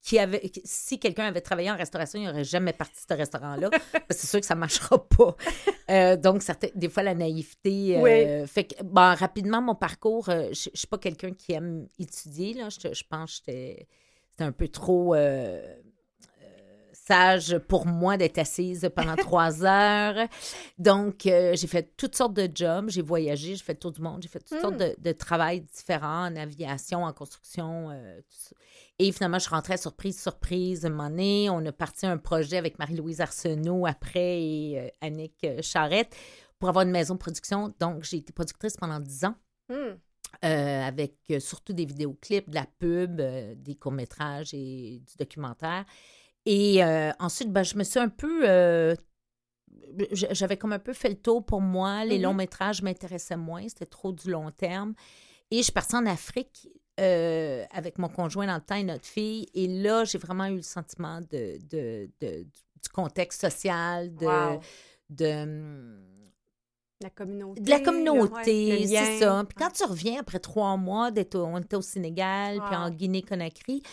qui avait. qui- si quelqu'un avait travaillé en restauration, il n'aurait jamais parti de ce restaurant-là. c'est sûr que ça ne marchera pas. Euh, donc, certains- des fois, la naïveté. euh, Fait que, bon, rapidement, mon parcours, euh, je ne suis pas quelqu'un qui aime étudier. Là. Je, je pense que c'était un peu trop. Sage pour moi d'être assise pendant trois heures. Donc, euh, j'ai fait toutes sortes de jobs. J'ai voyagé, j'ai fait tout le monde. J'ai fait toutes Mm. sortes de, de travails différents en aviation, en construction. euh, tout. Et finalement, je rentrais surprise, surprise. Un moment donné, on a parti un projet avec Marie-Louise Arsenault après et euh, Annick euh, Charrette pour avoir une maison de production. Donc, j'ai été productrice pendant dix ans. Hmm. Euh, avec euh, surtout des vidéoclips, de la pub, euh, des courts-métrages et du documentaire. Et euh, ensuite, ben, je me suis un peu. euh, J'avais comme un peu fait le tour pour moi. Les Mhm. longs-métrages m'intéressaient moins. C'était trop du long terme. Et je suis partie en Afrique euh, avec mon conjoint dans le temps et notre fille. Et là, j'ai vraiment eu le sentiment de, de- de- du contexte social, de. Wow. de hum, La communauté. de la communauté, ouais, c'est ça. Puis quand tu reviens après trois mois, on était au Sénégal, puis en Guinée-Conakry,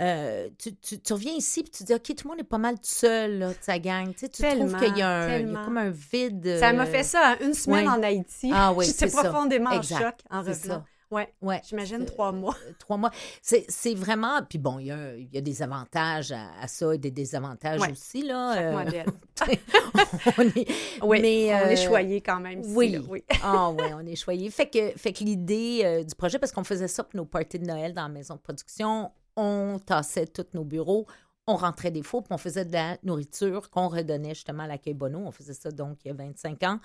euh, tu, tu- tu reviens ici, puis tu dis, OK, tout le monde est pas mal tout seul, là, de sa gang. Tu, sais, tu trouves qu'il y, a un- il y a comme un vide. Ça m'a euh, fait ça une semaine ouais. en Haïti. Ah oui, J'étais c'est ça. profondément en choc en revenant. ça. Ouais, j'imagine Euh, trois mois. euh, trois mois. C'est vraiment. Puis bon, il y a, y a des avantages à, à ça et des désavantages Ouais. aussi, là. Chaque euh, modèle. on est, Oui, mais, on est euh, choyé quand même. ici, oui. là, oui. Ah oui, on est choyé. Fait que, fait que l'idée euh, du projet, parce qu'on faisait ça pour nos parties de Noël dans la maison de production, on tassait tous nos bureaux, on rentrait des fours, puis on faisait de la nourriture qu'on redonnait justement à l'accueil Bono. On faisait ça donc il y a 25 ans.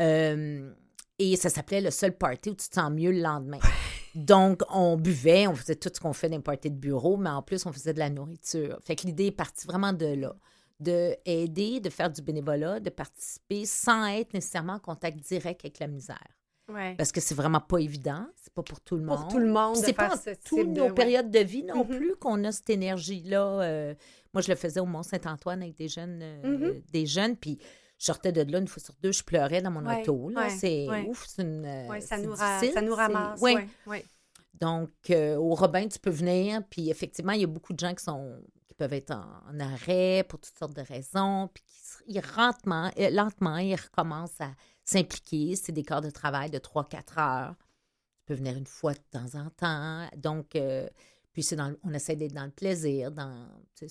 Euh, et ça s'appelait le seul party où tu te sens mieux le lendemain. Donc, on buvait, on faisait tout ce qu'on fait dans les parties de bureau, mais en plus, on faisait de la nourriture. Fait que l'idée est partie vraiment de là de aider, de faire du bénévolat, de participer sans être nécessairement en contact direct avec la misère. Ouais. Parce que c'est vraiment pas évident, pas pour tout le monde. Pour tout le monde, C'est pas toutes de- nos périodes de vie non Mhm. plus qu'on a cette énergie-là. euh, moi, je le faisais au Mont-Saint-Antoine avec des jeunes, euh, Mhm. des jeunes, puis je sortais de là une fois sur deux, je pleurais dans mon Ouais, auto. ouais, c'est ouais. ouf, c'est une. euh, ça, nous ra- difficile, ça nous c'est- ramasse. Oui. Donc, euh, au Robin, tu peux venir, puis effectivement, il y a beaucoup de gens qui sont qui peuvent être en, en arrêt pour toutes sortes de raisons, puis qui ils lentement, lentement, ils recommencent à s'impliquer. C'est des corps de travail de 3-4 heures. Tu peux venir une fois de temps en temps. Donc, euh, puis c'est dans, on essaie d'être dans le plaisir, dans, c'est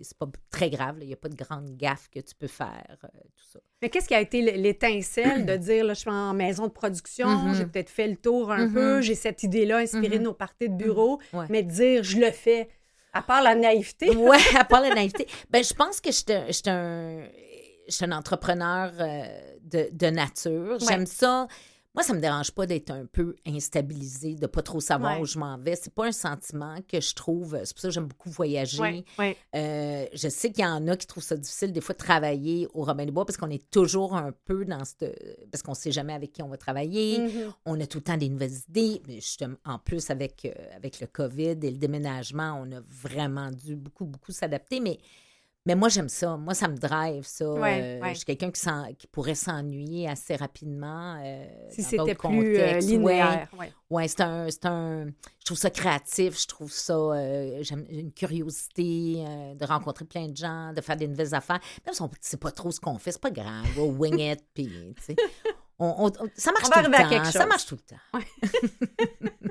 c'est pas très grave, il n'y a pas de grande gaffe que tu peux faire, euh, tout ça. Mais qu'est-ce qui a été l'étincelle de dire, là, je suis en maison de production, Mhm. j'ai peut-être fait le tour un peu, j'ai cette idée-là inspirée de nos parties de bureau, Ouais. mais de dire, je le fais, à part la naïveté. Ouais, à part la naïveté. Ben, je pense que j'étais j'étais un, j'étais un entrepreneur euh, de, de nature. J'aime ça. Moi, ça me dérange pas d'être un peu instabilisé, de pas trop savoir Ouais. où je m'en vais. C'est pas un sentiment que je trouve. C'est pour ça que j'aime beaucoup voyager. Ouais, ouais. Euh, je sais qu'il y en a qui trouvent ça difficile des fois de travailler au Robin des Bois parce qu'on est toujours un peu dans cette... Parce qu'on sait jamais avec qui on va travailler. Mhm. On a tout le temps des nouvelles idées. Mais justement, en plus, avec, euh, avec le COVID et le déménagement, on a vraiment dû beaucoup, beaucoup s'adapter. Mais, mais moi, j'aime ça. Moi, ça me drive, ça. Ouais, Euh, ouais. Je suis quelqu'un qui, pourrait s'ennuyer assez rapidement. euh, Si c'était plus euh, linéaire. Ouais. Ouais, c'est un, c'est un. Je trouve ça créatif, je trouve ça. euh, J'aime une curiosité de rencontrer plein de gens, de faire des nouvelles affaires. Même si on ne sait pas trop ce qu'on fait, c'est pas grave. On wing it, puis. On, on- ça marche On va tout le à temps. Ça marche tout le temps.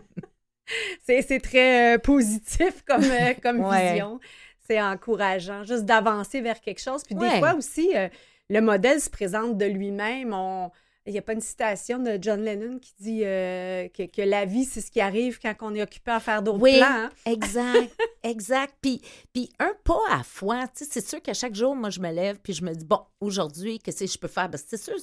C'est c'est très positif comme, comme vision. C'est encourageant, juste d'avancer vers quelque chose. Puis des fois aussi, euh, le modèle se présente de lui-même. On... Il n'y a pas une citation de John Lennon qui dit euh, que, que, la vie, c'est ce qui arrive quand on est occupé à faire d'autres oui, plans. hein? exact, exact. Puis, puis un pas à fois. C'est sûr qu'à chaque jour, moi, je me lève puis je me dis, bon, aujourd'hui, qu'est-ce que je peux faire? Parce que c'est sûr,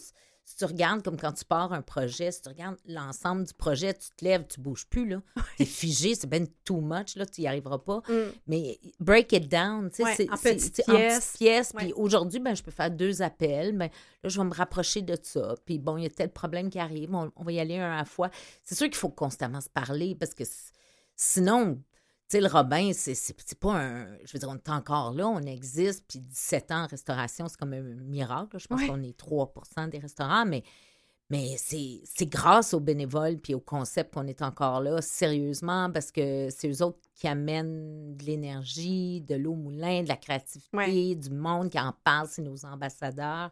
si tu regardes comme quand tu pars un projet, si tu regardes l'ensemble du projet, tu te lèves, tu bouges plus, là. T'es figé, c'est ben too much, là, tu n'y arriveras pas. Mm. Mais break it down, tu sais, Ouais, c'est en petites pièces. Ouais. Puis aujourd'hui, ben, je peux faire deux appels. Ben, là, je vais me rapprocher de ça. Puis bon, il y a tel problème qui arrive, on, on va y aller un à la fois. C'est sûr qu'il faut constamment se parler parce que sinon, tu sais, le Robin, c'est pas un. Je veux dire, on est encore là, on existe, puis 17 ans en restauration, c'est comme un miracle. Je pense Ouais. qu'on est 3% des restaurants, mais, mais c'est grâce aux bénévoles puis au concept qu'on est encore là, sérieusement, parce que c'est eux autres qui amènent de l'énergie, de l'eau au moulin, de la créativité, Ouais. du monde qui en parle, c'est nos ambassadeurs.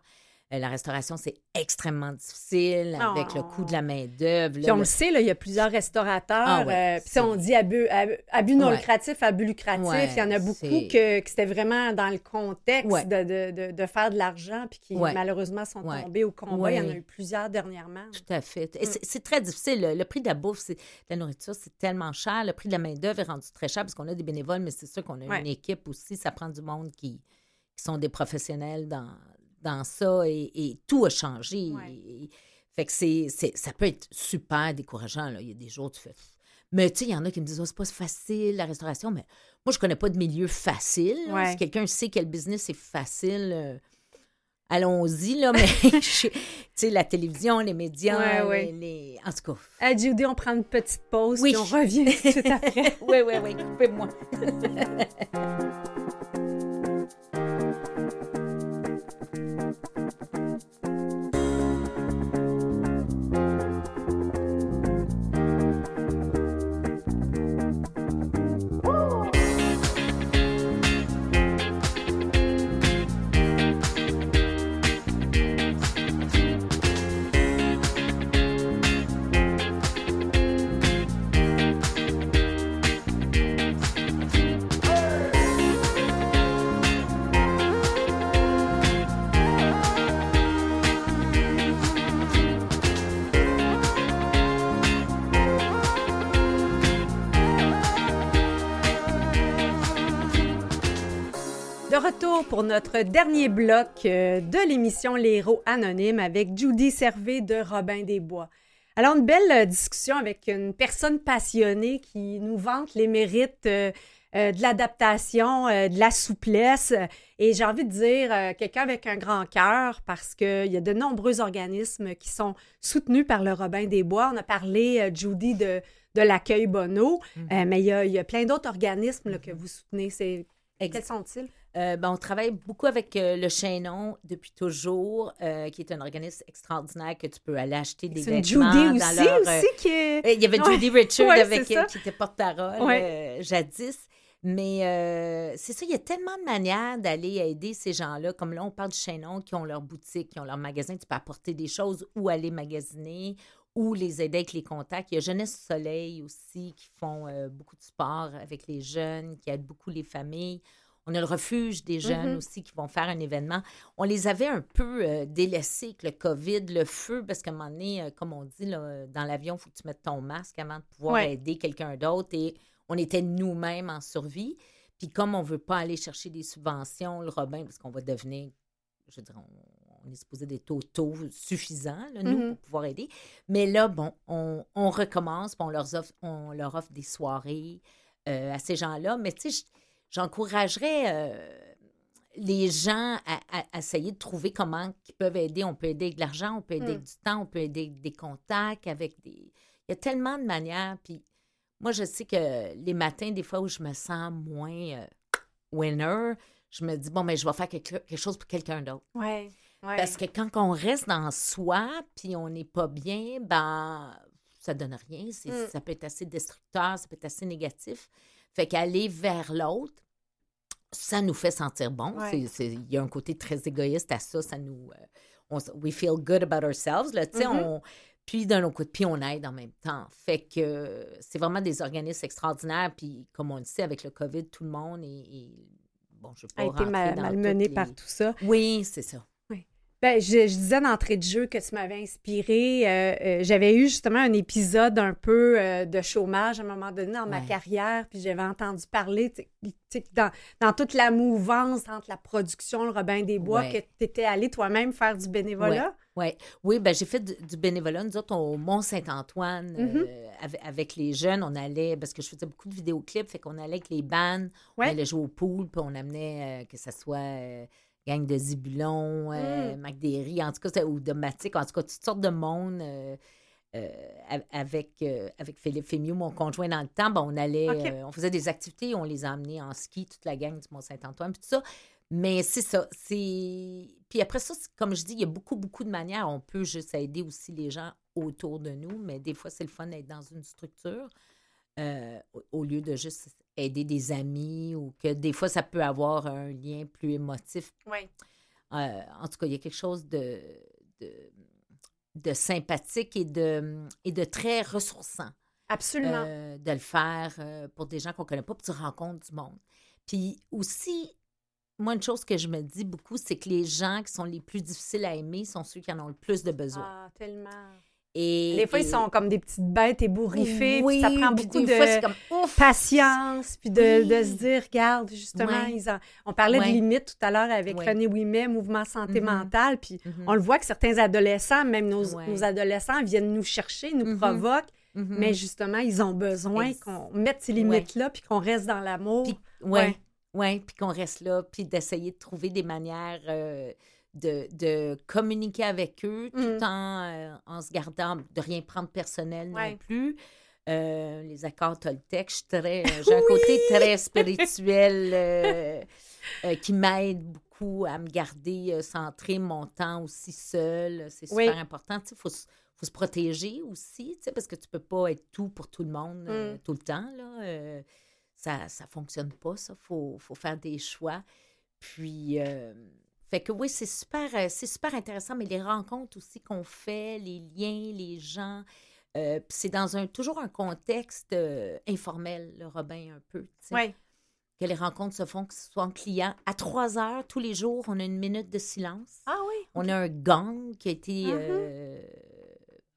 Euh, la restauration, c'est extrêmement difficile avec le coût de la main-d'œuvre. Puis on le- le sait, là, il y a plusieurs restaurateurs. Ah ouais, euh, puis on dit abus, abus, abus non Ouais. lucratif, Ouais, il y en a beaucoup que, que c'était vraiment dans le contexte de, de, de, de faire de l'argent, puis qui malheureusement sont tombés au combat. Il y en a eu plusieurs dernièrement. Tout à fait. Mm. Et c'est- très difficile. Le, le prix de la bouffe, de la nourriture, c'est tellement cher. Le prix de la main-d'œuvre est rendu très cher parce qu'on a des bénévoles, mais c'est sûr qu'on a une équipe aussi. Ça prend du monde qui, qui sont des professionnels dans, dans ça et, et tout a changé. Ouais. Et- fait que c'est, ça peut être super décourageant. Là. Il y a des jours où tu fais. Mais tu sais, il y en a qui me disent, oh, c'est pas facile, la restauration. Mais moi, je connais pas de milieu facile. Ouais. Si quelqu'un sait quel business est facile, euh, allons-y, là. Mais tu sais, la télévision, les médias, Ouais, les- les- En tout cas, Ah, Judy, on prend une petite pause, Oui. puis on revient tout de suite après. oui, oui, oui, coupez-moi. pour notre dernier bloc euh, de l'émission Les Héros Anonymes avec Judy Servet de Robin des Bois. Alors, une belle euh, discussion avec une personne passionnée qui nous vante les mérites euh, de l'adaptation, de la souplesse. Et j'ai envie de dire quelqu'un avec un grand cœur parce qu'il y a de nombreux organismes qui sont soutenus par le Robin des Bois. On a parlé, Judy, de, de l'accueil Bono, euh, mais il y a, il y a plein d'autres organismes là, que vous soutenez. C'est, quels sont-ils? Euh, ben, on travaille beaucoup avec euh, le Chaînon depuis toujours, euh, qui est un organisme extraordinaire que tu peux aller acheter des vêtements Judy dans aussi, leur, aussi qui est... Il y avait Ouais. Judy Richard Ouais, avec qui était porte-parole Ouais. jadis. Mais c'est ça, il y a tellement de manières d'aller aider ces gens-là. Comme là, on parle du Chaînon qui ont leur boutique, qui ont leur magasin. Tu peux apporter des choses ou aller magasiner ou les aider avec les contacts. Il y a Jeunesse Soleil aussi qui font beaucoup de sport avec les jeunes, qui aident beaucoup les familles. On a le refuge des jeunes Mhm. aussi qui vont faire un événement. On les avait un peu euh, délaissés avec le COVID, le feu, parce qu'à un moment donné, euh, comme on dit, là, dans l'avion, il faut que tu mettes ton masque avant de pouvoir Ouais. aider quelqu'un d'autre. Et on était nous-mêmes en survie. Puis comme on ne veut pas aller chercher des subventions, le Robin, parce qu'on va devenir, je veux dire, on, on est supposé au taux suffisant, là, nous, Mhm. pour pouvoir aider. Mais là, bon, on, on recommence, puis on leur offre, on leur offre des soirées euh, à ces gens-là. Mais tu sais, je- j'encouragerais euh, les gens à, essayer de trouver comment ils peuvent aider. On peut aider avec de l'argent, on peut aider Mm. avec du temps, on peut aider avec des contacts, avec des... Il y a tellement de manières. Puis moi, je sais que les matins, des fois où je me sens moins euh, winner, je me dis, bon, mais je vais faire quelque, quelque chose pour quelqu'un d'autre. Ouais, ouais. Parce que quand on reste dans soi, puis on n'est pas bien, ben ça donne rien. C'est- Mm. Ça peut être assez destructeur, ça peut être assez négatif. Fait qu'aller vers l'autre, ça nous fait sentir bon. Ouais. Il y a un côté très égoïste à ça. Ça nous... euh, on we feel good about ourselves. Là, Mhm. on, puis d'un autre côté, puis on aide en même temps. Fait que c'est vraiment des organismes extraordinaires. Puis comme on le sait, avec le COVID, tout le monde est... est- bon, je pas a été mal- malmené par tout ça. Oui, c'est ça. Ben, je, je disais d'entrée de jeu que tu m'avais inspiré. Euh, euh, j'avais eu justement un épisode un peu euh, de chômage à un moment donné dans ma carrière, puis j'avais entendu parler, dans, dans toute la mouvance entre la production, le Robin des Bois, Ouais. que tu étais allé toi-même faire du bénévolat. Ouais. Oui, ben j'ai fait du, du bénévolat. Nous autres, au Mont-Saint-Antoine, Mhm. euh, avec, avec les jeunes, on allait, parce que je faisais beaucoup de vidéoclips, fait qu'on allait avec les bands, Ouais. on allait jouer au pool, puis on amenait, que ce soit gang de Zibulon, euh, Mm. En tout cas, ou de Matic, en tout cas, toutes sortes de monde. euh, euh, avec, euh, avec Philippe Fémieux, mon conjoint dans le temps, ben, on allait, on faisait des activités, on les a emmenés en ski, toute la gang du Mont-Saint-Antoine, puis tout ça. Mais c'est ça, c'est... Puis après ça, comme je dis, il y a beaucoup, beaucoup de manières. On peut juste aider aussi les gens autour de nous, mais des fois, c'est le fun d'être dans une structure euh, au lieu de juste aider des amis ou que des fois, ça peut avoir un lien plus émotif. Ouais. Euh, en tout cas, il y a quelque chose de, de, de sympathique et de, et de très ressourçant Absolument. euh, de le faire euh, pour des gens qu'on ne connaît pas, puis tu rencontres du monde. Puis aussi, moi, une chose que je me dis beaucoup, c'est que les gens qui sont les plus difficiles à aimer sont ceux qui en ont le plus de besoin. Ah, tellement. Et, Des fois, ils sont comme des petites bêtes ébouriffées, Oui, puis ça prend beaucoup fois, de comme, ouf! patience, puis de, Oui. de se dire, regarde, justement, Ouais. ils en- on parlait Ouais. de limites tout à l'heure avec Ouais. René Ouimet, Mouvement Santé Mhm. mentale, puis Mhm. on le voit que certains adolescents, même nos, adolescents, viennent nous chercher, nous Mhm. provoquent, mais justement, ils ont besoin qu'on mette ces limites-là, puis qu'on reste dans l'amour. Ouais, ouais, puis qu'on reste là, puis d'essayer de trouver des manières euh, de, de communiquer avec eux tout Mm. en, euh, en se gardant de rien prendre personnel Ouais. non plus. Euh, les accords Toltec, euh, j'ai un côté très spirituel euh, qui m'aide beaucoup à me garder centré mon temps aussi seul. C'est super Oui. important. Il faut, se- faut se protéger aussi, parce que tu peux pas être tout pour tout le monde Mm. tout le temps. Là, ça ne fonctionne pas, ça. Il faut, faut faire des choix. Puis, fait que oui, c'est super, euh, c'est super intéressant, mais les rencontres aussi qu'on fait, les liens, les gens, euh, c'est dans un toujours un contexte euh, informel, le Robin, un peu. Ouais. Que les rencontres se font, que ce soit en client. À trois heures, tous les jours, on a une minute de silence. Ah oui. On a un gong qui a été Mhm. euh,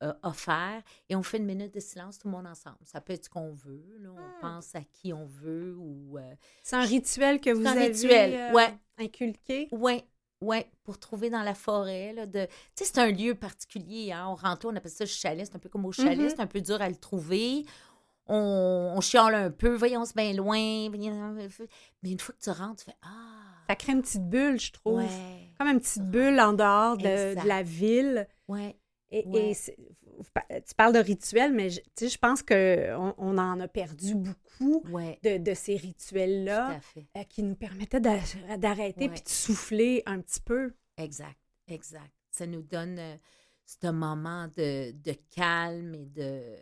euh, offert et on fait une minute de silence tout le monde ensemble. Ça peut être ce qu'on veut. là. On Hmm. pense à qui on veut ou... C'est un rituel que vous un avez rituel, ouais. inculqué? Oui, oui, pour trouver dans la forêt. Là, de... Tu sais, c'est un lieu particulier. Hein? On rentre, on appelle ça le chalet. C'est un peu comme au chalet. Mhm. C'est un peu dur à le trouver. On, on chiale un peu. Voyons, c'est bien loin. Mais une fois que tu rentres, tu fais Ah! Ça crée une petite bulle, je trouve. Ouais. Comme une petite bulle en dehors de la ville. Ouais. Et, Ouais. et c'est- tu parles de rituels, mais je, tu sais, je pense qu'on on en a perdu beaucoup Ouais. de, de ces rituels-là euh, qui nous permettaient d'a- d'arrêter puis de souffler un petit peu. Exact. Exact. Ça nous donne euh, ce moment de, de calme et de.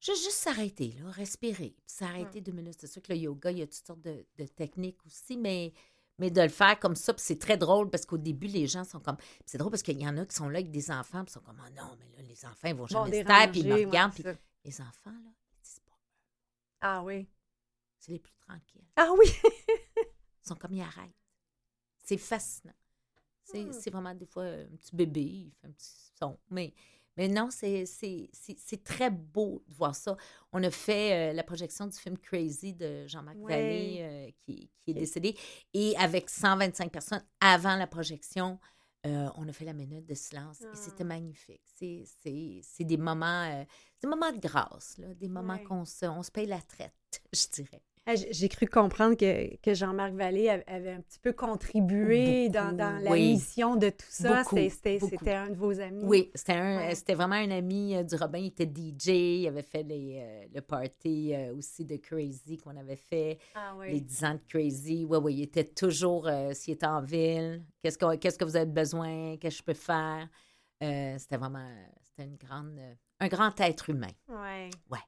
Juste, juste s'arrêter, là, respirer. puis S'arrêter deux minutes. C'est sûr que le yoga, il y a toutes sortes de, de techniques aussi, mais, mais de le faire comme ça, puis c'est très drôle parce qu'au début, les gens sont comme. C'est drôle parce qu'il y en a qui sont là avec des enfants, puis ils sont comme, Ah non, mais là, les enfants, ils vont Bon, jamais se taire, puis ils me regardent, puis les enfants, là, ils disent pas. Ah oui. C'est les plus tranquilles. Ah oui! Ils sont comme ils arrêtent. C'est fascinant. C'est Hmm. c'est vraiment des fois un petit bébé, il fait un petit son. Mais, mais non, c'est très beau de voir ça. On a fait euh, la projection du film Crazy de Jean-Marc Ouais. Vallée euh, qui, qui est décédé. Et avec 125 personnes avant la projection, euh, on a fait la minute de silence et Ah. c'était magnifique. C'est- des moments, des moments de grâce, là, des moments Ouais. qu'on se, on se paye la traite, je dirais. Ah, J'ai cru comprendre que, que Jean-Marc Vallée av- avait un petit peu contribué Beaucoup, dans, dans la oui. mission de tout ça. C'était- un de vos amis. Oui, c'était Ouais. vraiment un ami euh, du Robin. Il était DJ. Il avait fait les, euh, le party euh, aussi de Crazy qu'on avait fait, Ah les oui. 10 ans de Crazy. Oui, oui, il était toujours, s'il était en ville, qu'est-ce que, vous avez besoin, qu'est-ce que je peux faire? C'était vraiment, c'était une grande, un grand être humain. Ouais. Ouais.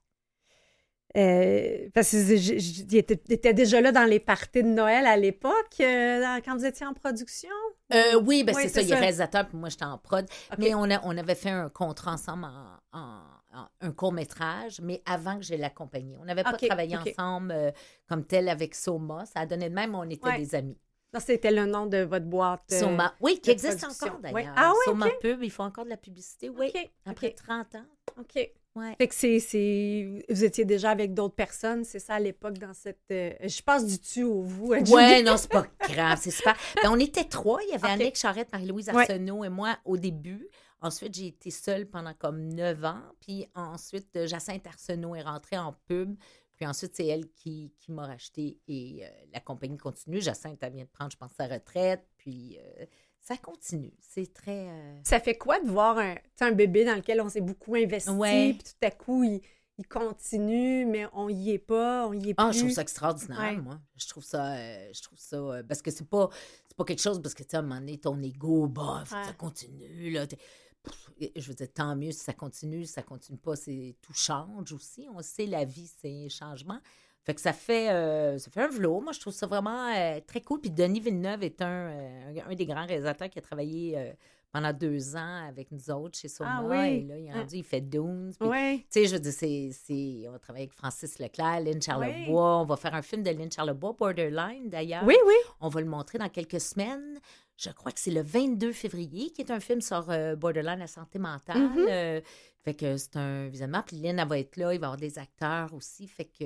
Euh, parce que je- je- je- il était, déjà là dans les parties de Noël à l'époque, euh, quand vous étiez en production? Euh, oui, ben Oui, c'est ça, il est réalisateur, puis moi, j'étais en prod. Mais on, a, on avait fait un contrat ensemble en, en- en- un court-métrage, mais avant que je l'accompagne. On n'avait pas travaillé ensemble comme tel avec Soma. Ça a donné de même, on était Ouais. des amis. Ça, c'était le nom de votre boîte. Soma- oui, qui existe production. encore Oui. d'ailleurs. Ah oui, Soma. Pub, ils font encore de la publicité, oui. Après OK, 30 ans. OK. Ouais. Fait que c'est, c'est... Vous étiez déjà avec d'autres personnes, c'est ça, à l'époque, dans cette... euh, Je passe du tu au vous. à Ouais, non, c'est pas grave, c'est super. Ben, on était trois. Il y avait Ok. Annick Charrette, Marie-Louise Ouais. Arsenault et moi au début. Ensuite, j'ai été seule pendant comme neuf ans. Puis ensuite, euh, Jacinthe Arsenault est rentrée en pub. Puis ensuite, c'est elle qui, qui m'a racheté et euh, la compagnie continue. Jacinthe, elle vient de prendre, je pense, sa retraite. Puis euh, ça continue. C'est très. euh, Ça fait quoi de voir un, un bébé dans lequel on s'est beaucoup investi, puis tout à coup, il, il continue, mais on y est pas, on y est Ah, plus. je trouve ça extraordinaire, Ouais. moi. Je trouve ça, euh, je trouve ça, euh, parce que c'est pas, c'est pas quelque chose, parce que, tu sais, à un moment donné, ton ego, bah, faut que ça continue, là. Pff, Je veux dire, tant mieux si ça continue, si ça continue pas, c'est, tout change aussi. On sait, la vie, c'est changement. Fait que ça fait, euh, ça fait un velours. Moi, je trouve ça vraiment euh, très cool. Puis Denis Villeneuve est un, euh, un, des grands réalisateurs qui a travaillé pendant deux ans avec nous autres chez Soma. Ah oui. Et là, il, est rendu, il fait Dunes. Puis Oui. tu sais, je veux dire, on va travailler avec Francis Leclerc, Lynn Charlebois. On va faire un film de Lynn Charlebois, Borderline, d'ailleurs. Oui, oui. On va le montrer dans quelques semaines. Je crois que c'est le 22 février, qui est un film sur Borderline, la santé mentale. Mhm. Euh, fait que c'est un visionnement. Puis Lynn, elle va être là. Il va y avoir des acteurs aussi. Fait que...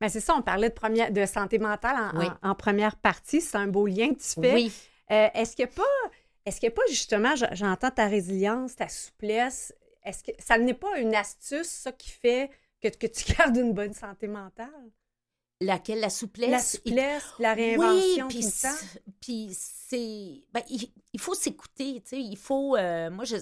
Mais c'est ça, on parlait de, première, de santé mentale en, Oui. en- en première partie. C'est un beau lien que tu fais. Oui. Euh, est-ce qu'il n'y a pas, est-ce qu'il y a pas justement, j'entends ta résilience, ta souplesse, est-ce que ça n'est pas une astuce, ça, qui fait que, que tu gardes une bonne santé mentale? Laquelle? La souplesse? La Et- souplesse, la Oui, réinvention puis c- puis c'est... ben, il, il faut s'écouter, tu sais. Il faut... euh, moi, je,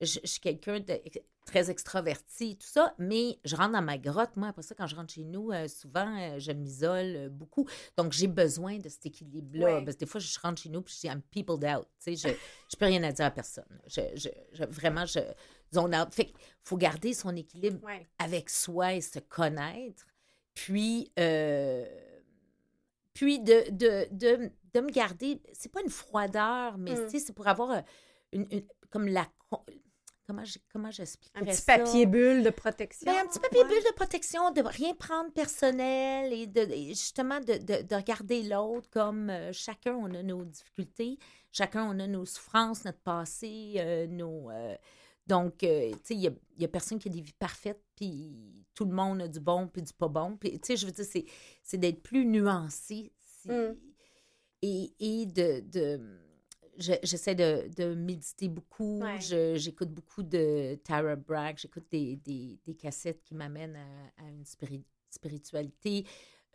je, je suis quelqu'un de très extraverti, tout ça, mais je rentre dans ma grotte. Moi, après ça, quand je rentre chez nous, euh, souvent, euh, je m'isole euh, beaucoup. Donc, j'ai besoin de cet équilibre-là. Ouais. Parce que des fois, je rentre chez nous puis je dis, I'm peopled out. Tu sais, je je peux rien à dire à personne. Je, je, je- vraiment, je zone out. Fait faut garder son équilibre Ouais. avec soi et se connaître. Puis, puis de, de, de, de me garder, c'est pas une froideur, mais Mm. tu sais, c'est pour avoir une, une- comme la. Comment, comment j'expliquerais Un petit ça? papier bulle de protection. Ben, un petit papier ouais. bulle de protection, de rien prendre personnel et de et justement de, de, de regarder l'autre comme euh, chacun on a nos difficultés, chacun on a nos souffrances, notre passé, euh, nos euh, donc tu sais il y a, a personne qui a des vies parfaites puis tout le monde a du bon puis du pas bon puis tu sais je veux dire c'est c'est d'être plus nuancé si- Mm. et, et de, de je- j'essaie de, de méditer beaucoup. Ouais. J'écoute beaucoup de Tara Bragg. J'écoute des, des, des cassettes qui m'amènent à, à une spiri- spiritualité.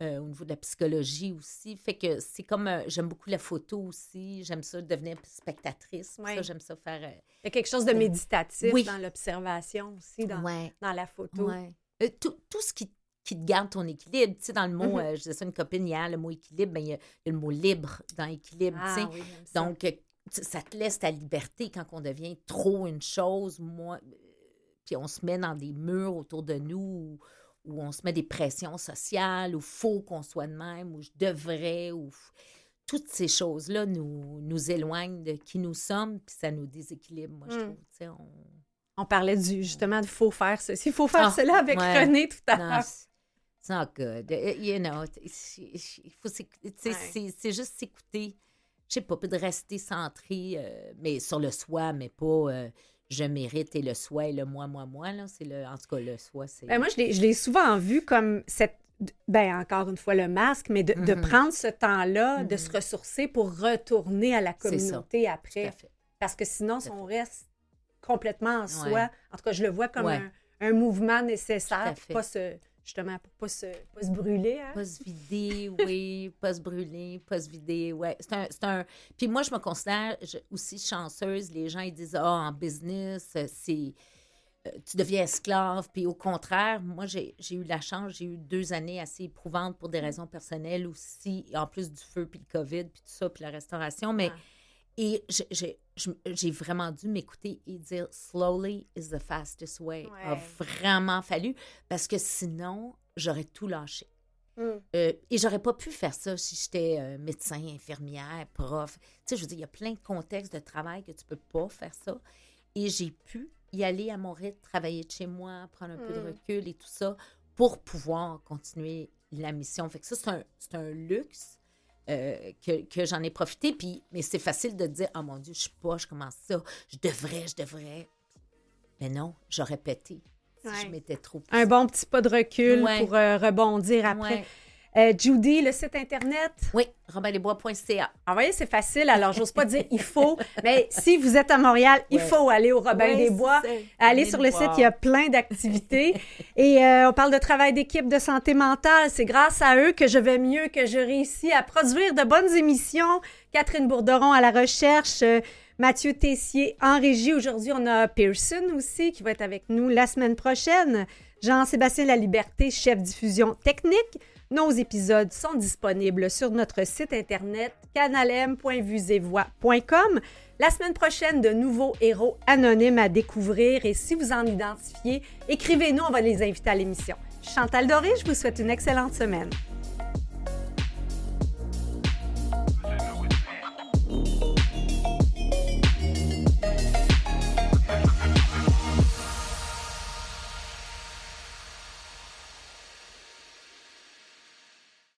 euh, au niveau de la psychologie aussi. Fait que c'est comme. euh, j'aime beaucoup la photo aussi. J'aime ça devenir spectatrice. Ouais. Ça, j'aime ça faire. euh, Il y a quelque chose de méditatif Oui. dans l'observation aussi, dans, ouais. dans la photo. Ouais. Tout, tout ce qui, qui te garde ton équilibre. Tu sais, dans le mot, Mhm. je disais ça à une copine hier, le mot équilibre, ben, il y, a le mot libre dans équilibre. tu sais. Ah oui. Donc, ça te laisse ta liberté quand on devient trop une chose, moi, euh, puis on se met dans des murs autour de nous, ou, ou on se met des pressions sociales, ou faut qu'on soit de même, ou je devrais, ou toutes ces choses-là nous, nous éloignent de qui nous sommes, puis ça nous déséquilibre, moi, je Mm. trouve. on... On parlait du, justement de faut faire ceci. Faut faire Ah, cela avec ouais. René tout à l'heure. c'est it's not good. Uh, You know, il faut Ouais. C'est juste s'écouter. Je sais pas, de rester centré, euh, mais sur le soi, mais pas euh, je mérite et le soi et le moi, moi, moi. Là, c'est le, en tout cas, le soi, c'est. Ben, moi, je l'ai- je l'ai souvent vu comme cette. Ben, encore une fois, le masque, mais de, de Mhm. prendre ce temps-là, de se ressourcer pour retourner à la communauté Tout à après. fait. Parce que sinon, si on reste complètement en soi, Ouais. en tout cas, je le vois comme Ouais. un, un mouvement nécessaire pas se, justement, pour pas se, pas se brûler. hein. Pas se vider, oui, pas se brûler, pas se vider, ouais. C'est un, un... Puis moi, je me considère aussi chanceuse. Les gens, ils disent, ah, en business, euh, c'est... euh, Tu deviens esclave. Puis au contraire, moi, j'ai j'ai eu la chance, j'ai eu deux années assez éprouvantes pour des raisons personnelles aussi, en plus du feu, puis le COVID, puis tout ça, puis la restauration. Mais... Ah. Et j'ai vraiment dû m'écouter et dire slowly is the fastest way. A Ouais. vraiment fallu parce que sinon, j'aurais tout lâché. Mm. Euh, et j'aurais pas pu faire ça si j'étais euh, médecin, infirmière, prof. Tu sais, je veux dire, il y a plein de contextes de travail que tu peux pas faire ça. Et j'ai pu y aller à mon rythme, travailler de chez moi, prendre un peu de Mm. recul et tout ça pour pouvoir continuer la mission. Fait que ça, c'est un, c'est un luxe, euh, que, que j'en ai profité. Puis, mais c'est facile de dire, oh mon Dieu, je suis pas, je commence ça, je devrais, je devrais. Mais non, j'aurais pété si Ouais. je m'étais trop. Un bon petit pas de recul Ouais. pour euh, rebondir après. Ouais. Euh, Judy, le site Internet? Oui, robinlesbois.ca. En voyez, c'est facile. Alors, j'ose pas dire il faut, mais si vous êtes à Montréal, il Ouais. faut aller au Robin Ouais, des Bois. Allez sur le site, il y a plein d'activités. Et euh, on parle de travail d'équipe, de santé mentale. C'est grâce à eux que je vais mieux, que je réussis à produire de bonnes émissions. Catherine Bourderon à la recherche, euh, Mathieu Tessier en régie. Aujourd'hui, on a Pearson aussi qui va être avec nous la semaine prochaine. Jean-Sébastien Laliberté, chef diffusion technique. Nos épisodes sont disponibles sur notre site internet canalem.vusevoix.com. La semaine prochaine, de nouveaux héros anonymes à découvrir et si vous en identifiez, écrivez-nous, on va les inviter à l'émission. Chantal Doré, je vous souhaite une excellente semaine.